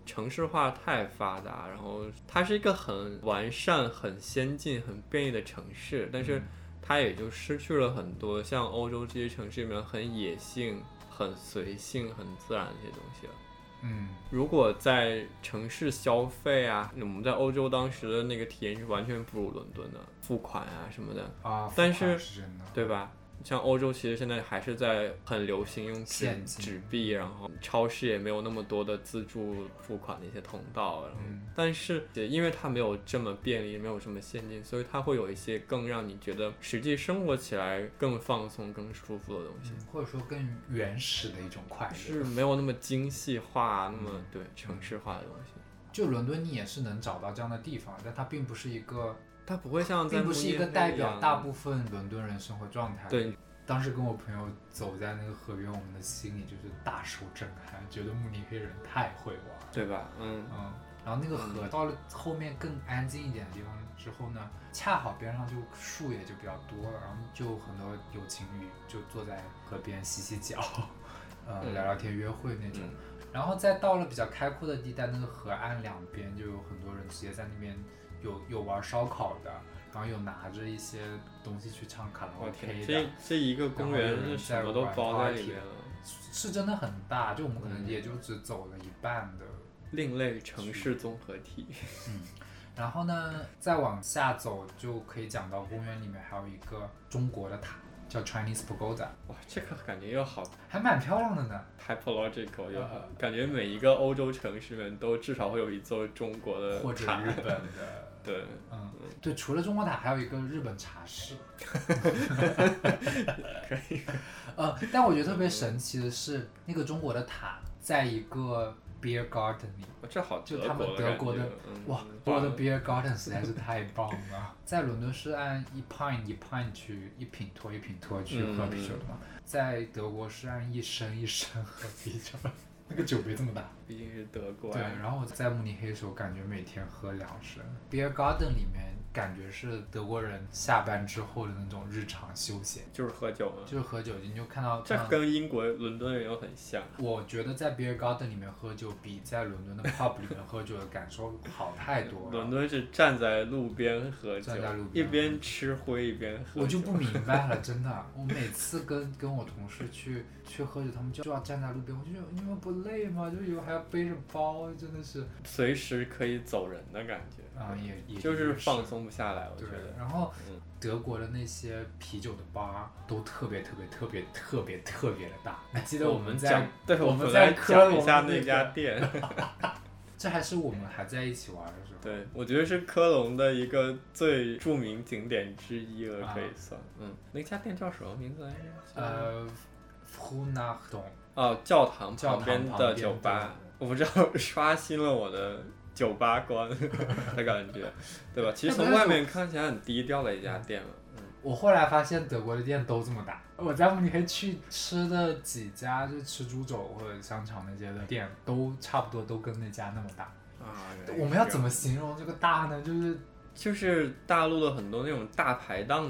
Speaker 2: 城市化太发达，然后它是一个很完善、很先进、很便利的城市，但是它也就失去了很多像欧洲这些城市里面很野性、很随性、很自然的一些东西了。
Speaker 1: 嗯，
Speaker 2: 如果在城市消费啊，我们在欧洲当时的那个体验是完全不如伦敦的，付款啊什么的。
Speaker 1: 啊，
Speaker 2: 但是
Speaker 1: 是，
Speaker 2: 对吧？像欧洲其实现在还是在很流行用纸
Speaker 1: 现金
Speaker 2: 纸币，然后超市也没有那么多的自助付款的一些通道，然后
Speaker 1: 嗯
Speaker 2: 但是也因为它没有这么便利，没有什么现金，所以它会有一些更让你觉得实际生活起来更放松、更舒服的东西。
Speaker 1: 嗯或者说更原始的一种快乐。
Speaker 2: 是没有那么精细化，那么对城市化的东西，
Speaker 1: 就伦敦，你也是能找到这样的地方，但它并不是一个，
Speaker 2: 它不会像在
Speaker 1: 并不是一个代表大部分伦敦人生活状态。，
Speaker 2: 对
Speaker 1: 当时跟我朋友走在那个河边，我们的心里就是大受震撼，觉得慕尼黑人太会玩了。
Speaker 2: 对吧？嗯，
Speaker 1: 嗯，然后那个河到了后面更安静一点的地方之后呢，恰好边上就树也就比较多了，然后就很多有情侣就坐在河边洗洗脚，呃，
Speaker 2: 嗯
Speaker 1: 聊聊天、约会那种。
Speaker 2: 嗯
Speaker 1: 然后再到了比较开阔的地带，那个河岸两边就有很多人直接在那边有有玩烧烤的，然后有拿着一些东西去唱卡拉，OK 的
Speaker 2: 这，这一个公园是什么都包在里面了，
Speaker 1: 是真的很大，就我们可能
Speaker 2: 嗯
Speaker 1: 也就只走了一半的
Speaker 2: 另类城市综合体。
Speaker 1: 嗯然后呢，再往下走就可以讲到公园里面还有一个中国的塔，叫 Chinese Pagoda，
Speaker 2: 哇，这个感觉又好
Speaker 1: 还蛮漂亮的呢。
Speaker 2: typological，又好
Speaker 1: 呃
Speaker 2: 感觉每一个欧洲城市们都至少会有一座中国的
Speaker 1: 或者日本的，
Speaker 2: 对，
Speaker 1: 嗯，对，除了中国塔，还有一个日本茶室。
Speaker 2: 可以。
Speaker 1: 呃，但我觉得特别神奇的是，那个中国的塔在一个 beer garden 里。
Speaker 2: 这好
Speaker 1: 就他们
Speaker 2: 国的哇
Speaker 1: 德国的
Speaker 2: 觉嗯
Speaker 1: 哇，我的 beer garden 实在是太棒了。在伦敦是按一 pint 一 pint 去一品托一品托去喝啤酒的嘛，在德国是按一升一升喝啤酒，那个酒杯这么大。
Speaker 2: 毕竟是德国
Speaker 1: 对，然后我在慕尼黑的时候，感觉每天喝两升。beer garden 里面感觉是德国人下班之后的那种日常休闲，
Speaker 2: 就是喝酒嘛，
Speaker 1: 就是喝酒，你就看到
Speaker 2: 这跟英国伦敦人又很像。
Speaker 1: 我觉得在 beer garden 里面喝酒，比在伦敦的 pub 里面喝酒的感受好太多了。
Speaker 2: 伦敦是站在路边喝酒
Speaker 1: 站在路边，
Speaker 2: 一
Speaker 1: 边
Speaker 2: 边吃灰一边喝酒。
Speaker 1: 我就不明白了，真的。我每次跟跟我同事去去喝酒，他们就就要站在路边，我就觉得你们不累吗？就以为还要背着包，真的是
Speaker 2: 随时可以走人的感觉。
Speaker 1: 啊、也也
Speaker 2: 就是放松不下来，我觉得。，
Speaker 1: 然后
Speaker 2: 嗯
Speaker 1: 德国的那些啤酒的吧都特别特别特别特别特别的大。还记得
Speaker 2: 我
Speaker 1: 们在，
Speaker 2: 对，
Speaker 1: 我们在科隆那
Speaker 2: 下那家
Speaker 1: 个
Speaker 2: 店。
Speaker 1: 这还是我们还在一起玩的时候。
Speaker 2: 对，我觉得是科隆的一个最著名景点之一了，
Speaker 1: 啊
Speaker 2: 可以算。嗯，那家店叫什么名字来着？
Speaker 1: 呃 f u n a c h t o n
Speaker 2: 哦，教堂旁边的酒吧，我不知道刷新了我的酒吧关 的感觉，对吧？其实从外面看起来很低调的一家店嘛。嗯，
Speaker 1: 我后来发现德国的店都这么大。我在慕尼黑去吃的几家，就吃猪肘或者香肠那些的店，都差不多都跟那家那么大。
Speaker 2: 啊，
Speaker 1: 我们要怎么形容这个大呢？就是
Speaker 2: 就是大陆的很多那种大排档，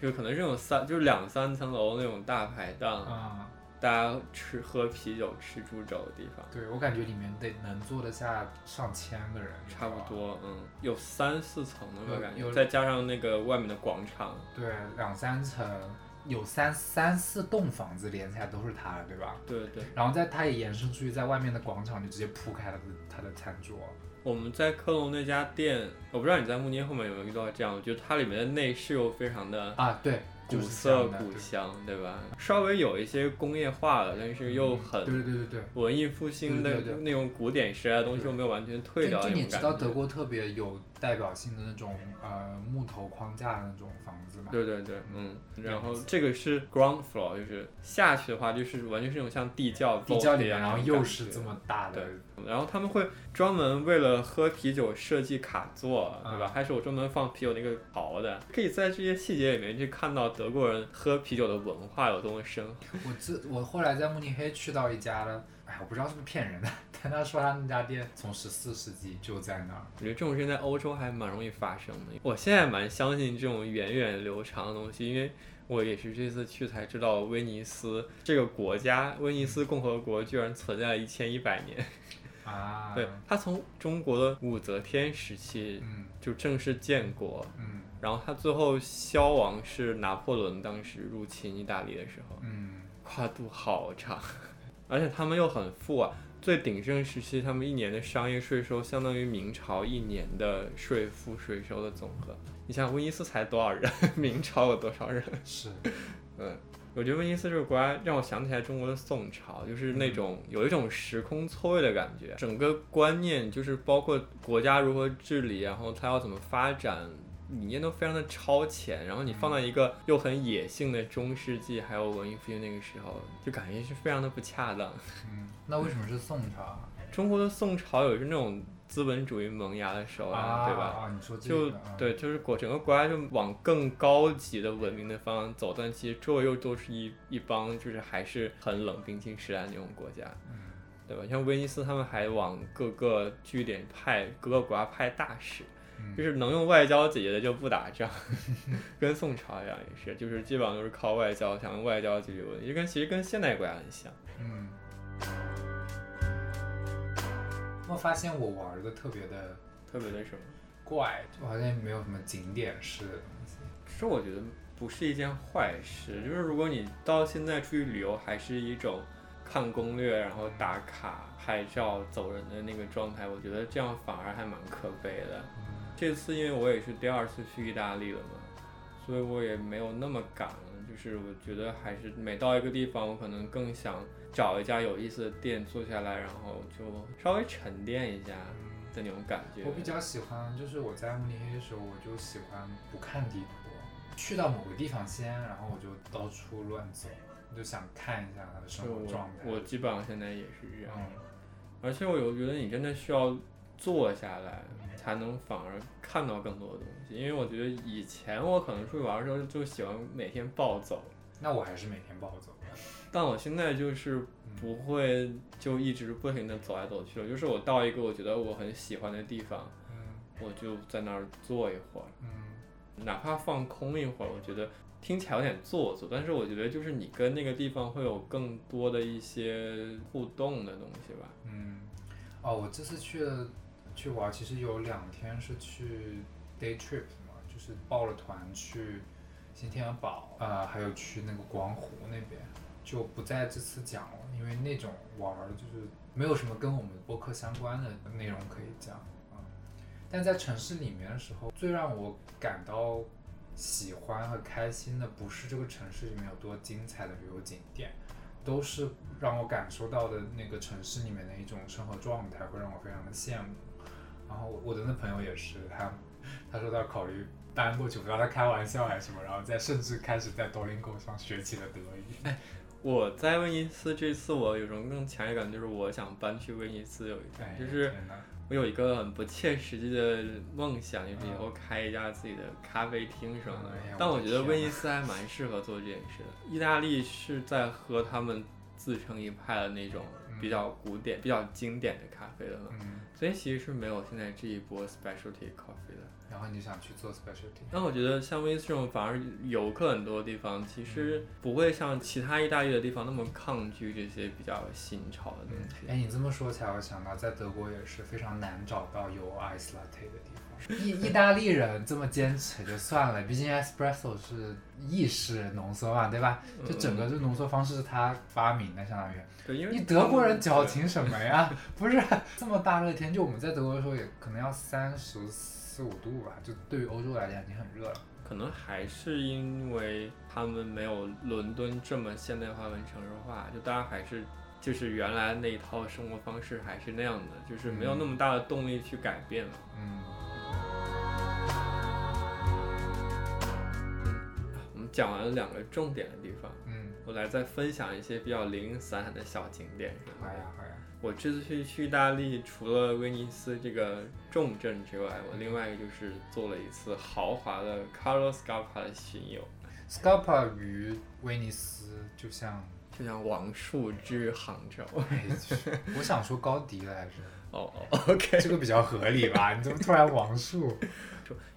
Speaker 2: 就可能是那种三，就是两三层楼那种大排档，
Speaker 1: 啊、
Speaker 2: 大家吃喝啤酒、吃猪肘的地方。
Speaker 1: 对我感觉里面得能坐得下上千个人，
Speaker 2: 差不。多，嗯，有三四层的吧，
Speaker 1: 有
Speaker 2: 感觉，
Speaker 1: 有
Speaker 2: 再加上那个外面的广场，
Speaker 1: 对，两三层，有三三四栋房子连起来都是他的，对吧？
Speaker 2: 对对。
Speaker 1: 然后在它也延伸出去，在外面的广场就直接铺开了他的餐桌。
Speaker 2: 我们在科隆那家店，我不知道你在慕尼黑后面有没有遇到这样，我觉得它里面的内饰又非常的
Speaker 1: 啊，对，
Speaker 2: 古色古香，对吧？稍微有一些工业化了，但是又很
Speaker 1: 对对对对。
Speaker 2: 文艺复兴的那种古典时代的东西，
Speaker 1: 对
Speaker 2: 又没有完全退掉
Speaker 1: 就就你
Speaker 2: 那种感觉。
Speaker 1: 知道德国特别有代表性的那种呃木头框架的那种房子嘛？
Speaker 2: 对对对，嗯，然后这个是 ground floor，就是下去的话，就是完全是那种像地窖、
Speaker 1: 地窖里然后又是这么大的
Speaker 2: 对，然后他们会专门为了喝啤酒设计卡座，对吧？
Speaker 1: 啊
Speaker 2: 还是我专门放啤酒那个槽的，可以在这些细节里面去看到德国人喝啤酒的文化有多么深厚。
Speaker 1: 我自我后来在慕尼黑去到一家的，哎，我不知道是不是骗人的，但他说他那家店从十四世纪就在那儿。
Speaker 2: 我觉得这种事情在欧洲还蛮容易发生的。我现在蛮相信这种源远流长的东西，因为我也是这次去才知道威尼斯这个国家，威尼斯共和国居然存在了一千一百年。
Speaker 1: 啊，
Speaker 2: 对，它从中国的武则天时期
Speaker 1: 嗯
Speaker 2: 就正式建国，
Speaker 1: 嗯
Speaker 2: 然后它最后消亡是拿破仑当时入侵意大利的时候，
Speaker 1: 嗯
Speaker 2: 跨度好长，而且他们又很富啊。最鼎盛时期，他们一年的商业税收相当于明朝一年的税负税收的总和。你想威尼斯才多少人，明朝有多少人？
Speaker 1: 是，
Speaker 2: 嗯，我觉得威尼斯这个国家让我想起来中国的宋朝，就是那种有一种时空错位的感觉，整个观念就是包括国家如何治理，然后它要怎么发展。理念都非常的超前，然后你放到一个又很野性的中世纪，还有文艺复兴那个时候，就感觉是非常的不恰当。
Speaker 1: 嗯，那为什么是宋朝？
Speaker 2: 中国的宋朝有是那种资本主义萌芽的时候
Speaker 1: 啊，
Speaker 2: 对吧？
Speaker 1: 啊，你说
Speaker 2: 就对，就是国整个国家就往更高级的文明的方向走，但其实周围又都是一一帮就是还是很冷兵器时代那种国家，
Speaker 1: 嗯，
Speaker 2: 对吧？像威尼斯他们还往各个据点派各个国家派大使。就是能用外交解决的就不打仗，跟宋朝一样也是，就是基本上都是靠外交，想用外交解决问题，就跟其实跟现代国家很像。
Speaker 1: 嗯。我发现我玩的特别的
Speaker 2: 特别的什么
Speaker 1: 怪，就好像没有什么景点式的东西。
Speaker 2: 其实我觉得不是一件坏事，就是如果你到现在出去旅游还是一种看攻略，然后打卡拍照走人的那个状态，我觉得这样反而还蛮可悲的。这次因为我也是第二次去意大利了嘛，所以我也没有那么赶了。就是我觉得还是每到一个地方，我可能更想找一家有意思的店坐下来，然后就稍微沉淀一下的那种感觉。
Speaker 1: 我比较喜欢，就是我在慕尼黑的时候，我就喜欢不看地图，去到某个地方先，然后我就到处乱走，就想看一下他的生活状
Speaker 2: 态。我基本上现在也是这样，而且我有觉得你真的需要坐下来。才能反而看到更多的东西，因为我觉得以前我可能出去玩的时候就喜欢每天暴走，
Speaker 1: 那我还是每天暴走，
Speaker 2: 但我现在就是不会就一直不停的走来走去了，就是我到一个我觉得我很喜欢的地方，我就在那儿坐一会儿，哪怕放空一会儿，我觉得听起来有点做作，但是我觉得就是你跟那个地方会有更多的一些互动的东西吧。
Speaker 1: 嗯，哦，我这次去了。去玩其实有两天是去 day trip 嘛，就是报了团去新天鹅堡，呃，还有去那个光湖那边，就不在这次讲了，因为那种玩就是没有什么跟我们播客相关的内容可以讲啊。但在城市里面的时候，最让我感到喜欢和开心的，不是这个城市里面有多精彩的旅游景点，都是让我感受到的那个城市里面的一种生活状态，会让我非常的羡慕。然后我的那朋友也是，他 他说他考虑搬过去，不知道他开玩笑还是什么，然后再甚至开始在 Duolingo 上学起了德语。
Speaker 2: 哎 我在威尼斯这次我有种更强烈感，就是我想搬去威尼斯有一天，就是我有一个很不切实际的梦想，就是以后开一家自己的咖啡厅什么的。但我觉得威尼斯还蛮适合做这件事的。意大利是在喝他们自成一派的那种比较古典、比较经典的咖啡的嘛。所以其实是没有现在这一波 specialty coffee 的。
Speaker 1: 然后你想去做 specialty？
Speaker 2: 那我觉得像威尼斯这种反而游客很多的地方，其实不会像其他意大利的地方那么抗拒这些比较新潮的东西。
Speaker 1: 哎，你这么说才会想到，在德国也是非常难找到有 ice latte 的地方。意意大利人这么坚持就算了，毕竟 espresso 是意式浓缩嘛，对吧？就整个这浓缩方式是他发明的，相当于。
Speaker 2: 对，因为
Speaker 1: 你德国人矫情什么呀？不是这么大热天，就我们在德国的时候也可能要三十四五度吧，就对于欧洲来讲已经很热了。
Speaker 2: 可能还是因为他们没有伦敦这么现代化跟城市化，就大家还是就是原来那一套生活方式还是那样的，就是没有那么大的动力去改变了。
Speaker 1: 嗯。
Speaker 2: 讲完了两个重点的地方。嗯我来再分享一些比较零零散散的小景点。
Speaker 1: 好呀，好呀。
Speaker 2: 我这次去去意大利，除了威尼斯这个重镇之外，我另外一个就是做了一次豪华的 Carlo Scarpa 的巡游。
Speaker 1: Scarpa 与威尼斯就像
Speaker 2: 就像王树之杭州。
Speaker 1: 我想说高迪来着。
Speaker 2: 哦哦，OK，
Speaker 1: 这个比较合理吧？你怎么突然王树？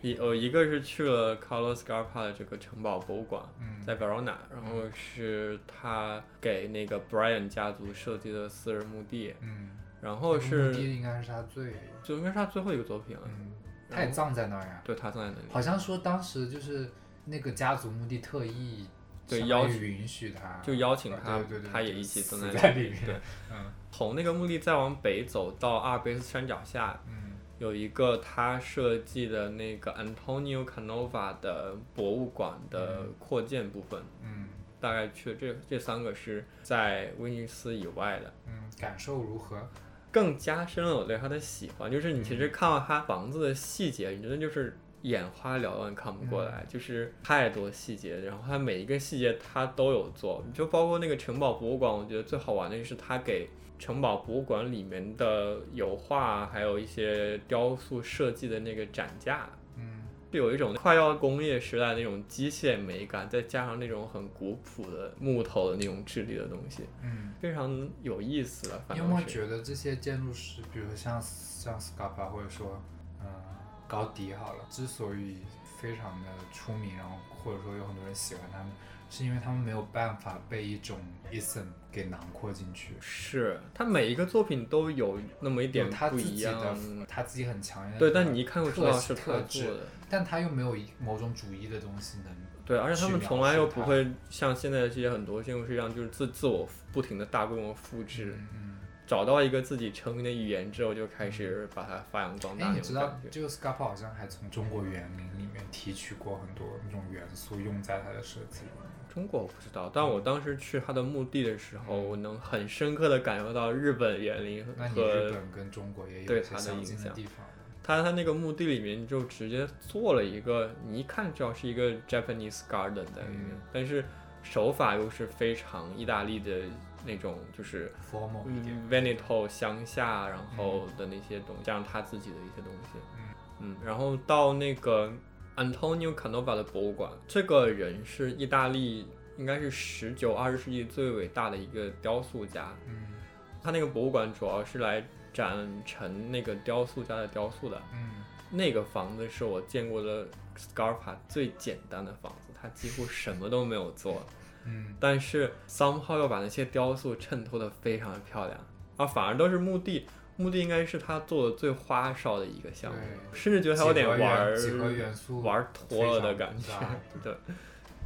Speaker 2: 一呃，一个是去了 Carlo Scarpa 的这个城堡博物馆，嗯。在 Verona，然后是他给那个 Brian 家族设计的私人墓地，
Speaker 1: 嗯，
Speaker 2: 然后是
Speaker 1: 墓地应该是他最，
Speaker 2: 就应该是他最后一个作品了，
Speaker 1: 嗯，他也葬在那儿呀，
Speaker 2: 对他葬在那里，
Speaker 1: 好像说当时就是那个家族墓地特意
Speaker 2: 对邀请
Speaker 1: 允许他，
Speaker 2: 就邀请他，
Speaker 1: 对对，
Speaker 2: 他也一起
Speaker 1: 葬
Speaker 2: 在
Speaker 1: 里面，
Speaker 2: 对，
Speaker 1: 嗯，
Speaker 2: 从那个墓地再往北走到阿尔卑斯山脚下，
Speaker 1: 嗯。
Speaker 2: 有一个他设计的那个 Antonio Canova 的博物馆的扩建部分，
Speaker 1: 嗯，
Speaker 2: 大概去了这这三个是在威尼斯以外的。
Speaker 1: 嗯，感受如何？
Speaker 2: 更加深了我对他的喜欢，就是你其实看到他房子的细节，你真的就是眼花缭乱看不过来，就是太多细节，然后他每一个细节他都有做，就包括那个城堡博物馆，我觉得最好玩的就是他给城堡博物馆里面的油画还有一些雕塑设计的那个展架。嗯有一种快要工业时代那种机械美感，再加上那种很古朴的木头的那种质地的东西，
Speaker 1: 嗯，
Speaker 2: 非常有意思了。
Speaker 1: 你有没有觉得这些建筑师，比如像像 Scarpa 或者说嗯高迪好了，之所以非常的出名，然后或者说有很多人喜欢他们。是因为他们没有办法被一种 ism 给囊括进去。
Speaker 2: 是他每一个作品都有那么一点
Speaker 1: 不
Speaker 2: 一样，
Speaker 1: 他自己很强烈。
Speaker 2: 对，但你一看就知道是
Speaker 1: 特
Speaker 2: 质，
Speaker 1: 但他又没有某种主义的东西能。
Speaker 2: 对，而且他们从来又不会像现在的这些很多建筑师一样，就是自自我不停的大规模复制。
Speaker 1: 嗯。
Speaker 2: 找到一个自己成名的语言之后，就开始把它发扬光大。
Speaker 1: 你知道，这个 Scarpa 好像还从中国园林里面提取过很多那种元素，用在他的设计里。
Speaker 2: 中国我不知道，但我当时去他的墓地的时候，我能很深刻的感受到日本园林和
Speaker 1: 日本跟中国也有
Speaker 2: 对他的
Speaker 1: 影
Speaker 2: 响。他他那个墓地里面就直接做了一个，你一看就要是一个 Japanese garden 在里面，但是手法又是非常意大利的那种，就是 formal Veneto 乡下然后的那些东西，加上他自己的一些东西。嗯，然后到那个。Antonio Canova 的博物馆，这个人是意大利，应该是十九、二十世纪最伟大的一个雕塑家。
Speaker 1: 嗯，
Speaker 2: 他那个博物馆主要是来展陈那个雕塑家的雕塑的。
Speaker 1: 嗯，
Speaker 2: 那个房子是我见过的 Scarpa 最简单的房子，他几乎什么都没有做。
Speaker 1: 嗯，
Speaker 2: 但是 somehow 又把那些雕塑衬托的非常的漂亮，啊，反而都是墓地。目的应该是他做的最花哨的一个项目，甚至觉得他有点玩玩脱了的感觉。对，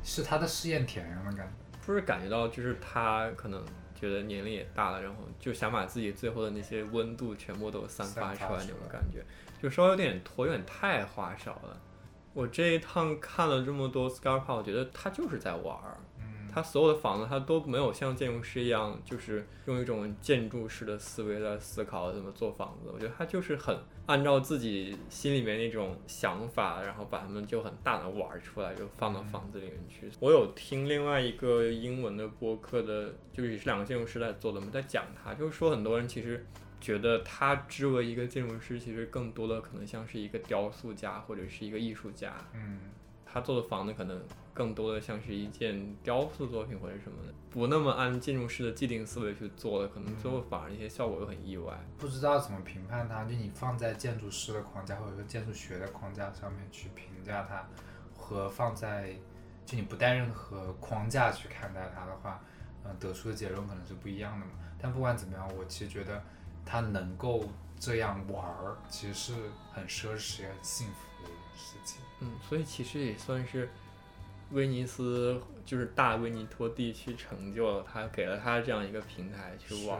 Speaker 1: 是他的试验田一样的感觉。
Speaker 2: 不是感觉到，就是他可能觉得年龄也大了，然后就想把自己最后的那些温度全部都散发出来那种感觉，就稍微有点脱，有点太花哨了。我这一趟看了这么多 Scarpa，我觉得他就是在玩。他所有的房子，他都没有像建筑师一样，就是用一种建筑式的思维来思考怎么做房子。我觉得他就是很按照自己心里面那种想法，然后把他们就很大的玩出来，就放到房子里面去。我有听另外一个英文的播客的，就是两个建筑师在做的，我们在讲他，就是说很多人其实觉得他之为一个建筑师，其实更多的可能像是一个雕塑家或者是一个艺术家。
Speaker 1: 嗯，
Speaker 2: 他做的房子可能。更多的像是一件雕塑作品或者什么的，不那么按建筑师的既定思维去做的，可能最后反而一些效果又很意外。
Speaker 1: 不知道怎么评判它，就你放在建筑师的框架或者说建筑学的框架上面去评价它，和放在就你不带任何框架去看待它的话，嗯，得出的结论可能是不一样的嘛。但不管怎么样，我其实觉得他能够这样玩儿，其实是很奢侈也很幸福的一件事情。
Speaker 2: 嗯，所以其实也算是。威尼斯就是大威尼托地区成就了他，给了他这样一个平台去玩，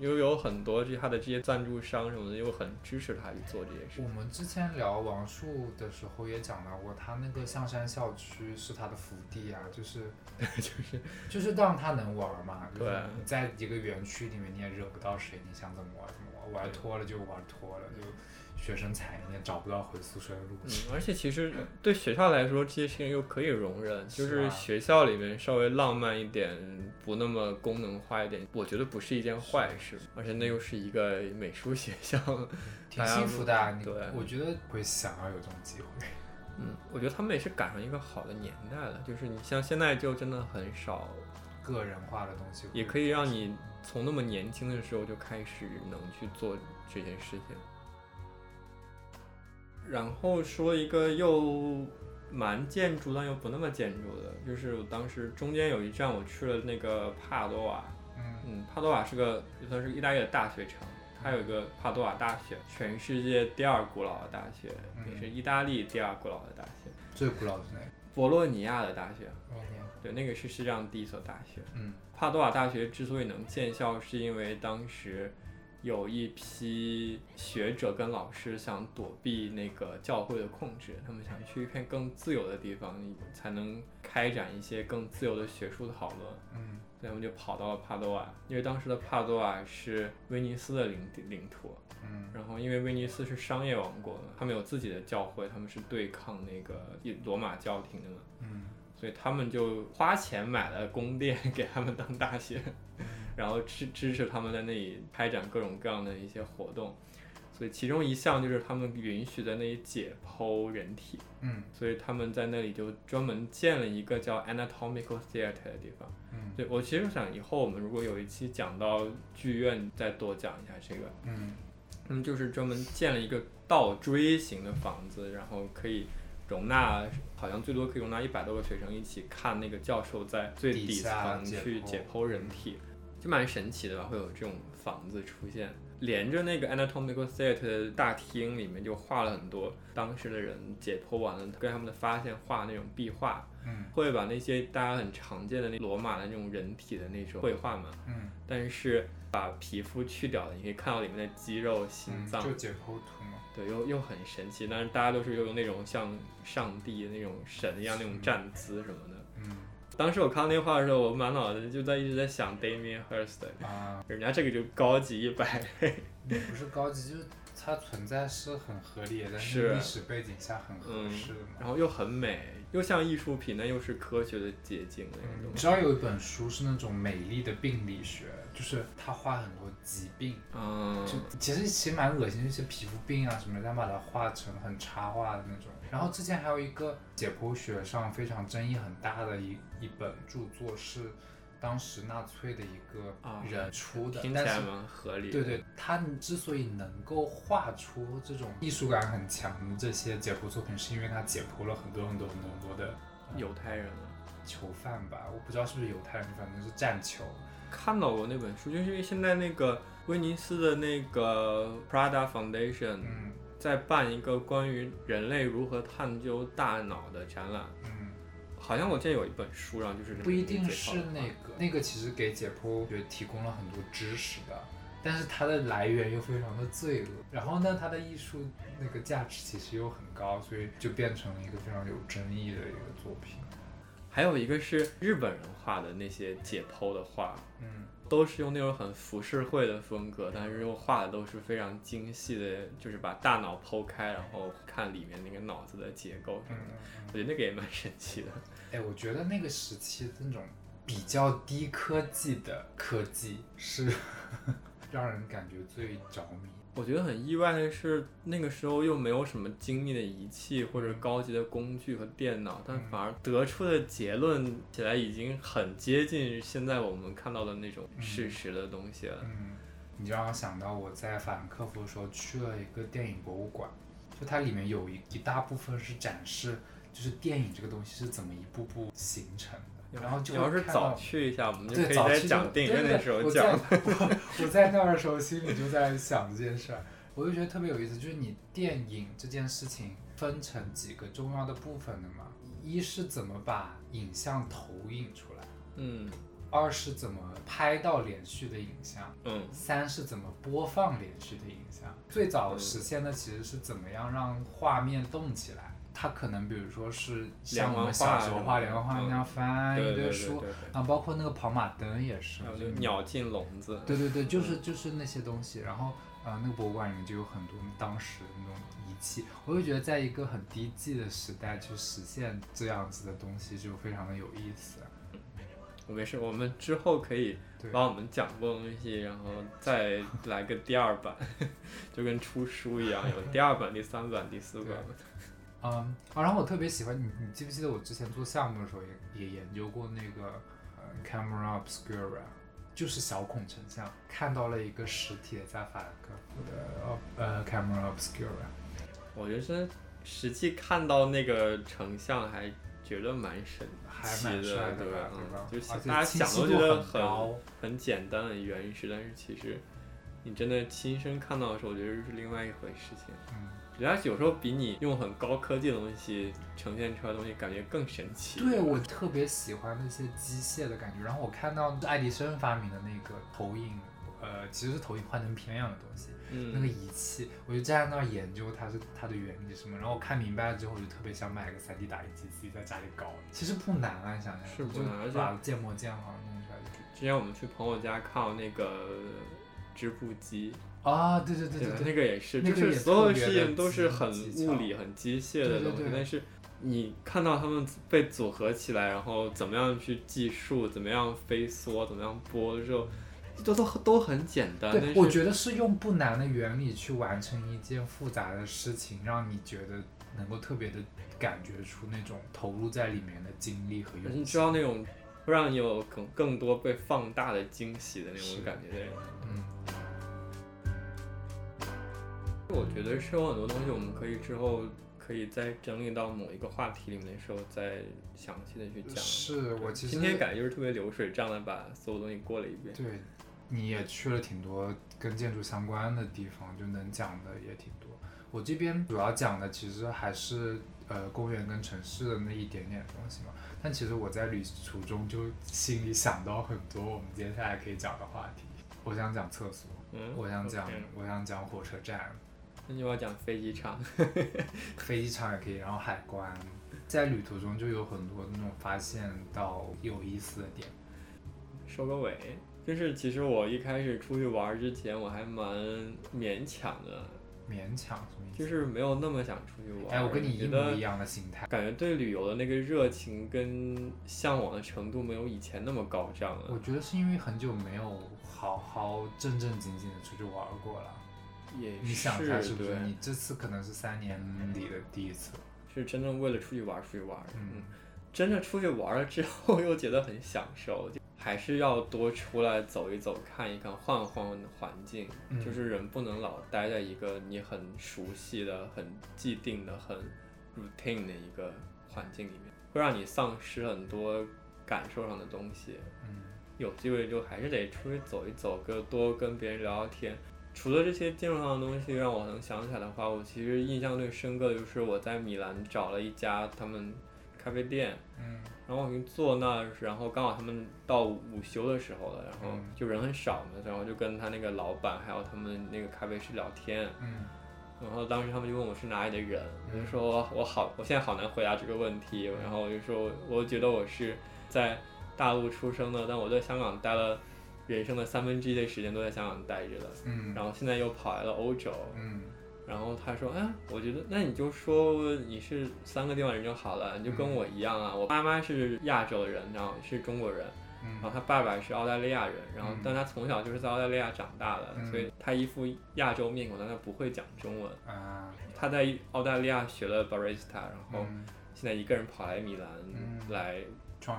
Speaker 2: 因为有很多这他的这些赞助商什么的又很支持他去做这些事。
Speaker 1: 我们之前聊王树的时候也讲到过，他那个象山校区是他的福地啊，就是
Speaker 2: 就是
Speaker 1: 就是让他能玩嘛。
Speaker 2: 对，
Speaker 1: 你在一个园区里面你也惹不到谁，你想怎么玩怎么玩，玩脱了就玩脱了就。学生踩也找不到回宿舍的路。
Speaker 2: 嗯，而且其实对学校来说，这些事情又可以容忍，就是学校里面稍微浪漫一点，不那么功能化一点，我觉得不是一件坏事。而且那又是一个美术学校，
Speaker 1: 挺幸福的。
Speaker 2: 对，
Speaker 1: 我觉得会想要有这种机会。
Speaker 2: 嗯，我觉得他们也是赶上一个好的年代了，就是你像现在就真的很少
Speaker 1: 个人化的东西，
Speaker 2: 也可以让你从那么年轻的时候就开始能去做这件事情。然后说一个又蛮建筑但又不那么建筑的，就是我当时中间有一站我去了那个帕多瓦，嗯，帕多瓦是个也算是意大利的大学城，它有一个帕多瓦大学，全世界第二古老的大学，也是意大利第二古老的大学。
Speaker 1: 最古老的是哪个？
Speaker 2: 博洛尼亚的大学。对，那个是世界上第一所大学。
Speaker 1: 嗯，
Speaker 2: 帕多瓦大学之所以能建校，是因为当时。有一批学者跟老师想躲避那个教会的控制，他们想去一片更自由的地方，才能开展一些更自由的学术讨论。
Speaker 1: 嗯
Speaker 2: 所以他们就跑到了帕多瓦，因为当时的帕多瓦是威尼斯的领领土。
Speaker 1: 嗯
Speaker 2: 然后因为威尼斯是商业王国嘛，他们有自己的教会，他们是对抗那个罗马教廷的嘛。
Speaker 1: 嗯
Speaker 2: 所以他们就花钱买了宫殿 给他们当大学，然后支支持他们在那里开展各种各样的一些活动。所以其中一项就是他们允许在那里解剖人体，
Speaker 1: 嗯
Speaker 2: 所以他们在那里就专门建了一个叫 anatomical theater 的地方。
Speaker 1: 嗯
Speaker 2: 对我其实想以后我们如果有一期讲到剧院，再多讲一下这个。
Speaker 1: 嗯
Speaker 2: 他们就是专门建了一个倒锥形的房子，然后可以容纳，好像最多可以容纳一百多个学生一起看那个教授在最底层去解剖人体，就蛮神奇的吧？会有这种房子出现。连着那个 anatomical theater 的大厅里面就画了很多当时的人解剖完了跟他们的发现画那种壁画，
Speaker 1: 嗯
Speaker 2: 会把那些大家很常见的那罗马的那种人体的那种绘画嘛，
Speaker 1: 嗯
Speaker 2: 但是把皮肤去掉了，你可以看到里面的肌肉、心
Speaker 1: 嗯，
Speaker 2: 脏，
Speaker 1: 就解剖图嘛。
Speaker 2: 对，又又很神奇。但是大家都是用那种像上帝那种神一样那种站姿什么的。
Speaker 1: 嗯
Speaker 2: 当时我看到那画的时候，我满脑子就在一直在想 Damien Hirst，
Speaker 1: 啊，
Speaker 2: 人家这个就高级一百倍。
Speaker 1: 不是高级，就是它存在是很合理的，但
Speaker 2: 是
Speaker 1: 是历史背景下很合适的嘛。
Speaker 2: 然后又很美，又像艺术品，那又是科学的结晶那种
Speaker 1: 你
Speaker 2: 东西。
Speaker 1: 知道有一本书是那种美丽的病理学，就是他画很多疾病，
Speaker 2: 嗯，
Speaker 1: 就其实其实蛮恶心，一些皮肤病啊什么的，但把它画成很插画的那种。然后之前还有一个解剖学上非常争议很大的一一本著作是当时纳粹的一个
Speaker 2: 啊
Speaker 1: 人出的，
Speaker 2: 听起
Speaker 1: 但是
Speaker 2: 来蛮合理。
Speaker 1: 对对，他之所以能够画出这种艺术感很强的这些解剖作品，是因为他解剖了很多很多很多很多的
Speaker 2: 犹太人啊。
Speaker 1: 囚犯吧，我不知道是不是犹太人，反正是战囚。
Speaker 2: 看到过那本书，就是因为现在那个威尼斯的那个 Prada Foundation
Speaker 1: 嗯
Speaker 2: 在办一个关于人类如何探究大脑的展览，
Speaker 1: 嗯，
Speaker 2: 好像我记得有一本书，然后就是
Speaker 1: 不一定是那个，那个其实给解剖学提供了很多知识的，但是它的来源又非常的罪恶。然后呢，它的艺术那个价值其实又很高，所以就变成了一个非常有争议的一个作品。
Speaker 2: 还有一个是日本人画的那些解剖的画，
Speaker 1: 嗯
Speaker 2: 都是用那种很浮世绘的风格，但是又画的都是非常精细的，就是把大脑剖开，然后看里面那个脑子的结构什
Speaker 1: 嗯
Speaker 2: 么的。
Speaker 1: 嗯
Speaker 2: 我觉得那个也蛮神奇的。
Speaker 1: 哎，我觉得那个时期的那种比较低科技的科技是 让人感觉最着迷。
Speaker 2: 我觉得很意外的是，那个时候又没有什么精密的仪器或者高级的工具和电脑，但
Speaker 1: 嗯
Speaker 2: 反而得出的结论起来已经很接近现在我们看到的那种事实的东西了。
Speaker 1: 嗯，你就让我想到我在法兰克福的时候去了一个电影博物馆，就它里面有一一大部分是展示，就是电影这个东西是怎么一步步形成的。然后就
Speaker 2: 你要是早去一下，我们就
Speaker 1: 对，
Speaker 2: 可以在讲电影院的时候讲。
Speaker 1: 我在那儿的时候，心里就在想这件事儿，我就觉得特别有意思，就是你电影这件事情分成几个重要的部分的嘛，一是怎么把影像投影出来，
Speaker 2: 嗯
Speaker 1: 二是怎么拍到连续的影像，
Speaker 2: 嗯
Speaker 1: 三是怎么播放连续的影像。最早实现的其实是怎么样让画面动起来。它可能比如说是像我们小时候画连环画那样翻一堆书，啊，包括那个跑马灯也是，就
Speaker 2: 就是鸟进笼子。
Speaker 1: 对对对，就是就是那些东西。然后呃，那个博物馆里面就有很多当时的那种仪器，我就觉得在一个很低级的时代去实现这样子的东西，就非常的有意思。
Speaker 2: 我没事，我们之后可以
Speaker 1: 对
Speaker 2: 把我们讲过的东西，然后再来个第二版，就跟出书一样，有第二版、第三版、第四版。
Speaker 1: 嗯，啊，然后我特别喜欢你，你记不记得我之前做项目的时候也也研究过那个呃 camera obscura，就是小孔成像，看到了一个实体的加法兰克福的呃 camera obscura。
Speaker 2: 我觉得是实际看到那个成像还觉得蛮神
Speaker 1: 还
Speaker 2: 奇
Speaker 1: 蛮帅的
Speaker 2: 对
Speaker 1: 吧，
Speaker 2: 嗯
Speaker 1: 对吧？
Speaker 2: 就大家讲
Speaker 1: 清晰度
Speaker 2: 都觉得
Speaker 1: 很高。
Speaker 2: 很简单、很原始，但是其实你真的亲身看到的时候，我觉得是另外一回事情。
Speaker 1: 嗯，
Speaker 2: 人家有时候比你用很高科技的东西呈现出来的东西，感觉更神奇。
Speaker 1: 对我特别喜欢那些机械的感觉。然后我看到爱迪生发明的那个投影呃，其实是投影幻灯片一样的东西。
Speaker 2: 嗯，
Speaker 1: 那个仪器，我就站在那儿研究它是它的原理什么，然后我看明白了之后，我就特别想买个 3D 打印机，自己在家里搞。其实不难啊，想想
Speaker 2: 是不难，
Speaker 1: 把建模建好弄出来就。
Speaker 2: 之前我们去朋友家看那个织布机
Speaker 1: 啊，对对
Speaker 2: 对
Speaker 1: 对对，
Speaker 2: 那个也是，就是所有
Speaker 1: 的
Speaker 2: 事情都是很物理、很机械的东西，但是你看到他们被组合起来，然后怎么样去计数，怎么样飞梭，怎么样拨的时候，都都都很简单。
Speaker 1: 对，我觉得是用不难的原理去完成一件复杂的事情，让你觉得能够特别的感觉出那种投入在里面的精力和勇气
Speaker 2: 你知。道那种会让你有更更多被放大的惊喜的那种感觉对。
Speaker 1: 嗯，
Speaker 2: 我觉得是有很多东西，我们可以之后可以再整理到某一个话题里面的时候，再详细的去讲。
Speaker 1: 是我其实
Speaker 2: 今天感觉就是特别流水账的把所有东西过了一遍。
Speaker 1: 对，你也去了挺多跟建筑相关的地方，就能讲的也挺多。我这边主要讲的其实还是呃公园跟城市的那一点点东西嘛。但其实我在旅途中就心里想到很多我们接下来可以讲的话题。我想讲厕所，
Speaker 2: 嗯，
Speaker 1: 我想讲我想讲火车站，
Speaker 2: 那就要讲飞机场。
Speaker 1: 飞机场也可以，然后海关，在旅途中就有很多那种发现到有意思的点。
Speaker 2: 收个尾，就是其实我一开始出去玩之前，我还蛮勉强的，
Speaker 1: 勉强什么意思？
Speaker 2: 就是没有那么想出去玩。
Speaker 1: 哎，我跟你一
Speaker 2: 觉得
Speaker 1: 模一样的心态。
Speaker 2: 感觉对旅游的那个热情跟向往的程度没有以前那么高涨了。
Speaker 1: 我觉得是因为很久没有好好正正经经的出去玩过了。
Speaker 2: 也
Speaker 1: 你想一下是不是？
Speaker 2: 对
Speaker 1: 你这次可能是三年里的第一次。
Speaker 2: 是真正为了出去玩儿出去玩儿。
Speaker 1: 嗯，
Speaker 2: 真的出去玩了之后，又觉得很享受，就还是要多出来走一走、看一看、换换环境。
Speaker 1: 嗯
Speaker 2: 就是人不能老待在一个你很熟悉的、很既定的、很 routine 的一个环境里面，会让你丧失很多感受上的东西。
Speaker 1: 嗯
Speaker 2: 有机会就还是得出去走一走，跟多跟别人聊聊天。除了这些建筑上的东西让我能想起来的话，我其实印象最深刻的就是我在米兰找了一家他们咖啡店，
Speaker 1: 嗯
Speaker 2: 然后我就坐那儿，然后刚好他们到午休的时候了，然后
Speaker 1: 嗯
Speaker 2: 就人很少嘛，然后就跟他那个老板还有他们那个咖啡师聊天，
Speaker 1: 嗯。
Speaker 2: 然后当时他们就问我是哪里的人，我就
Speaker 1: 嗯
Speaker 2: 说我好，我现在好难回答这个问题，然后我就说我觉得我是在大陆出生的，但我在香港待了人生的三分之一的时间都在香港待着的，
Speaker 1: 嗯。
Speaker 2: 然后现在又跑来了欧洲，
Speaker 1: 嗯。
Speaker 2: 然后他说，哎，我觉得那你就说你是三个地方人就好了，你就跟我一样啊。我妈妈是亚洲人，然后是中国人，然后
Speaker 1: 嗯
Speaker 2: 他爸爸是澳大利亚人，然后
Speaker 1: 嗯。
Speaker 2: 但他从小就是在澳大利亚长大的，
Speaker 1: 嗯。
Speaker 2: 所以他一副亚洲面孔，但他不会讲中文。
Speaker 1: 啊
Speaker 2: 他在澳大利亚学了 barista，然后
Speaker 1: 嗯。
Speaker 2: 现在一个人跑来米兰
Speaker 1: 嗯。
Speaker 2: 来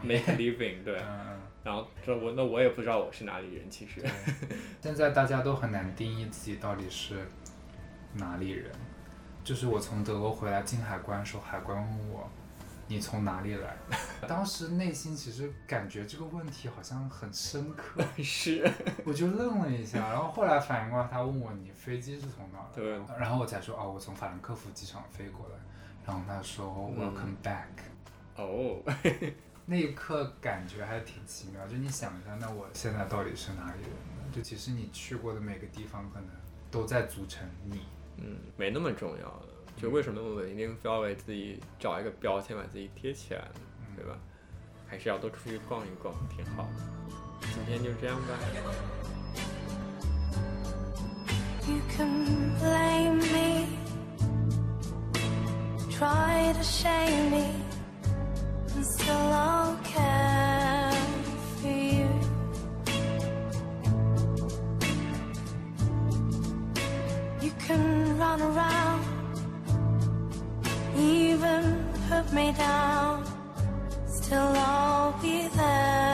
Speaker 2: make a living，对。
Speaker 1: 嗯
Speaker 2: 然后这我那我也不知道我是哪里人，其实
Speaker 1: 嗯，现在大家都很难定义自己到底是哪里人。就是我从德国回来进海关的时候，海关问我你从哪里来，当时内心其实感觉这个问题好像很深刻，
Speaker 2: 是。
Speaker 1: 我就愣了一下，然后后来反应过来，他问我你飞机是从哪儿
Speaker 2: 对。
Speaker 1: 来，然后我才说哦，我从法兰克福机场飞过来，然后他说
Speaker 2: 嗯。
Speaker 1: Welcome back，、
Speaker 2: 哦，
Speaker 1: 那一刻感觉还挺奇妙，就你想一下，那我现在到底是哪里人呢？就其实你去过的每个地方，可能都在组成你。
Speaker 2: 嗯，没那么重要的。就为什么我们一定非要为自己找一个标签，把自己贴起来呢？对吧？还是要多出去逛一逛，挺好的。今天就这样吧。
Speaker 3: You can blame me, try to shame me, still I'll care for you. You can run around, even me down, still I'll be there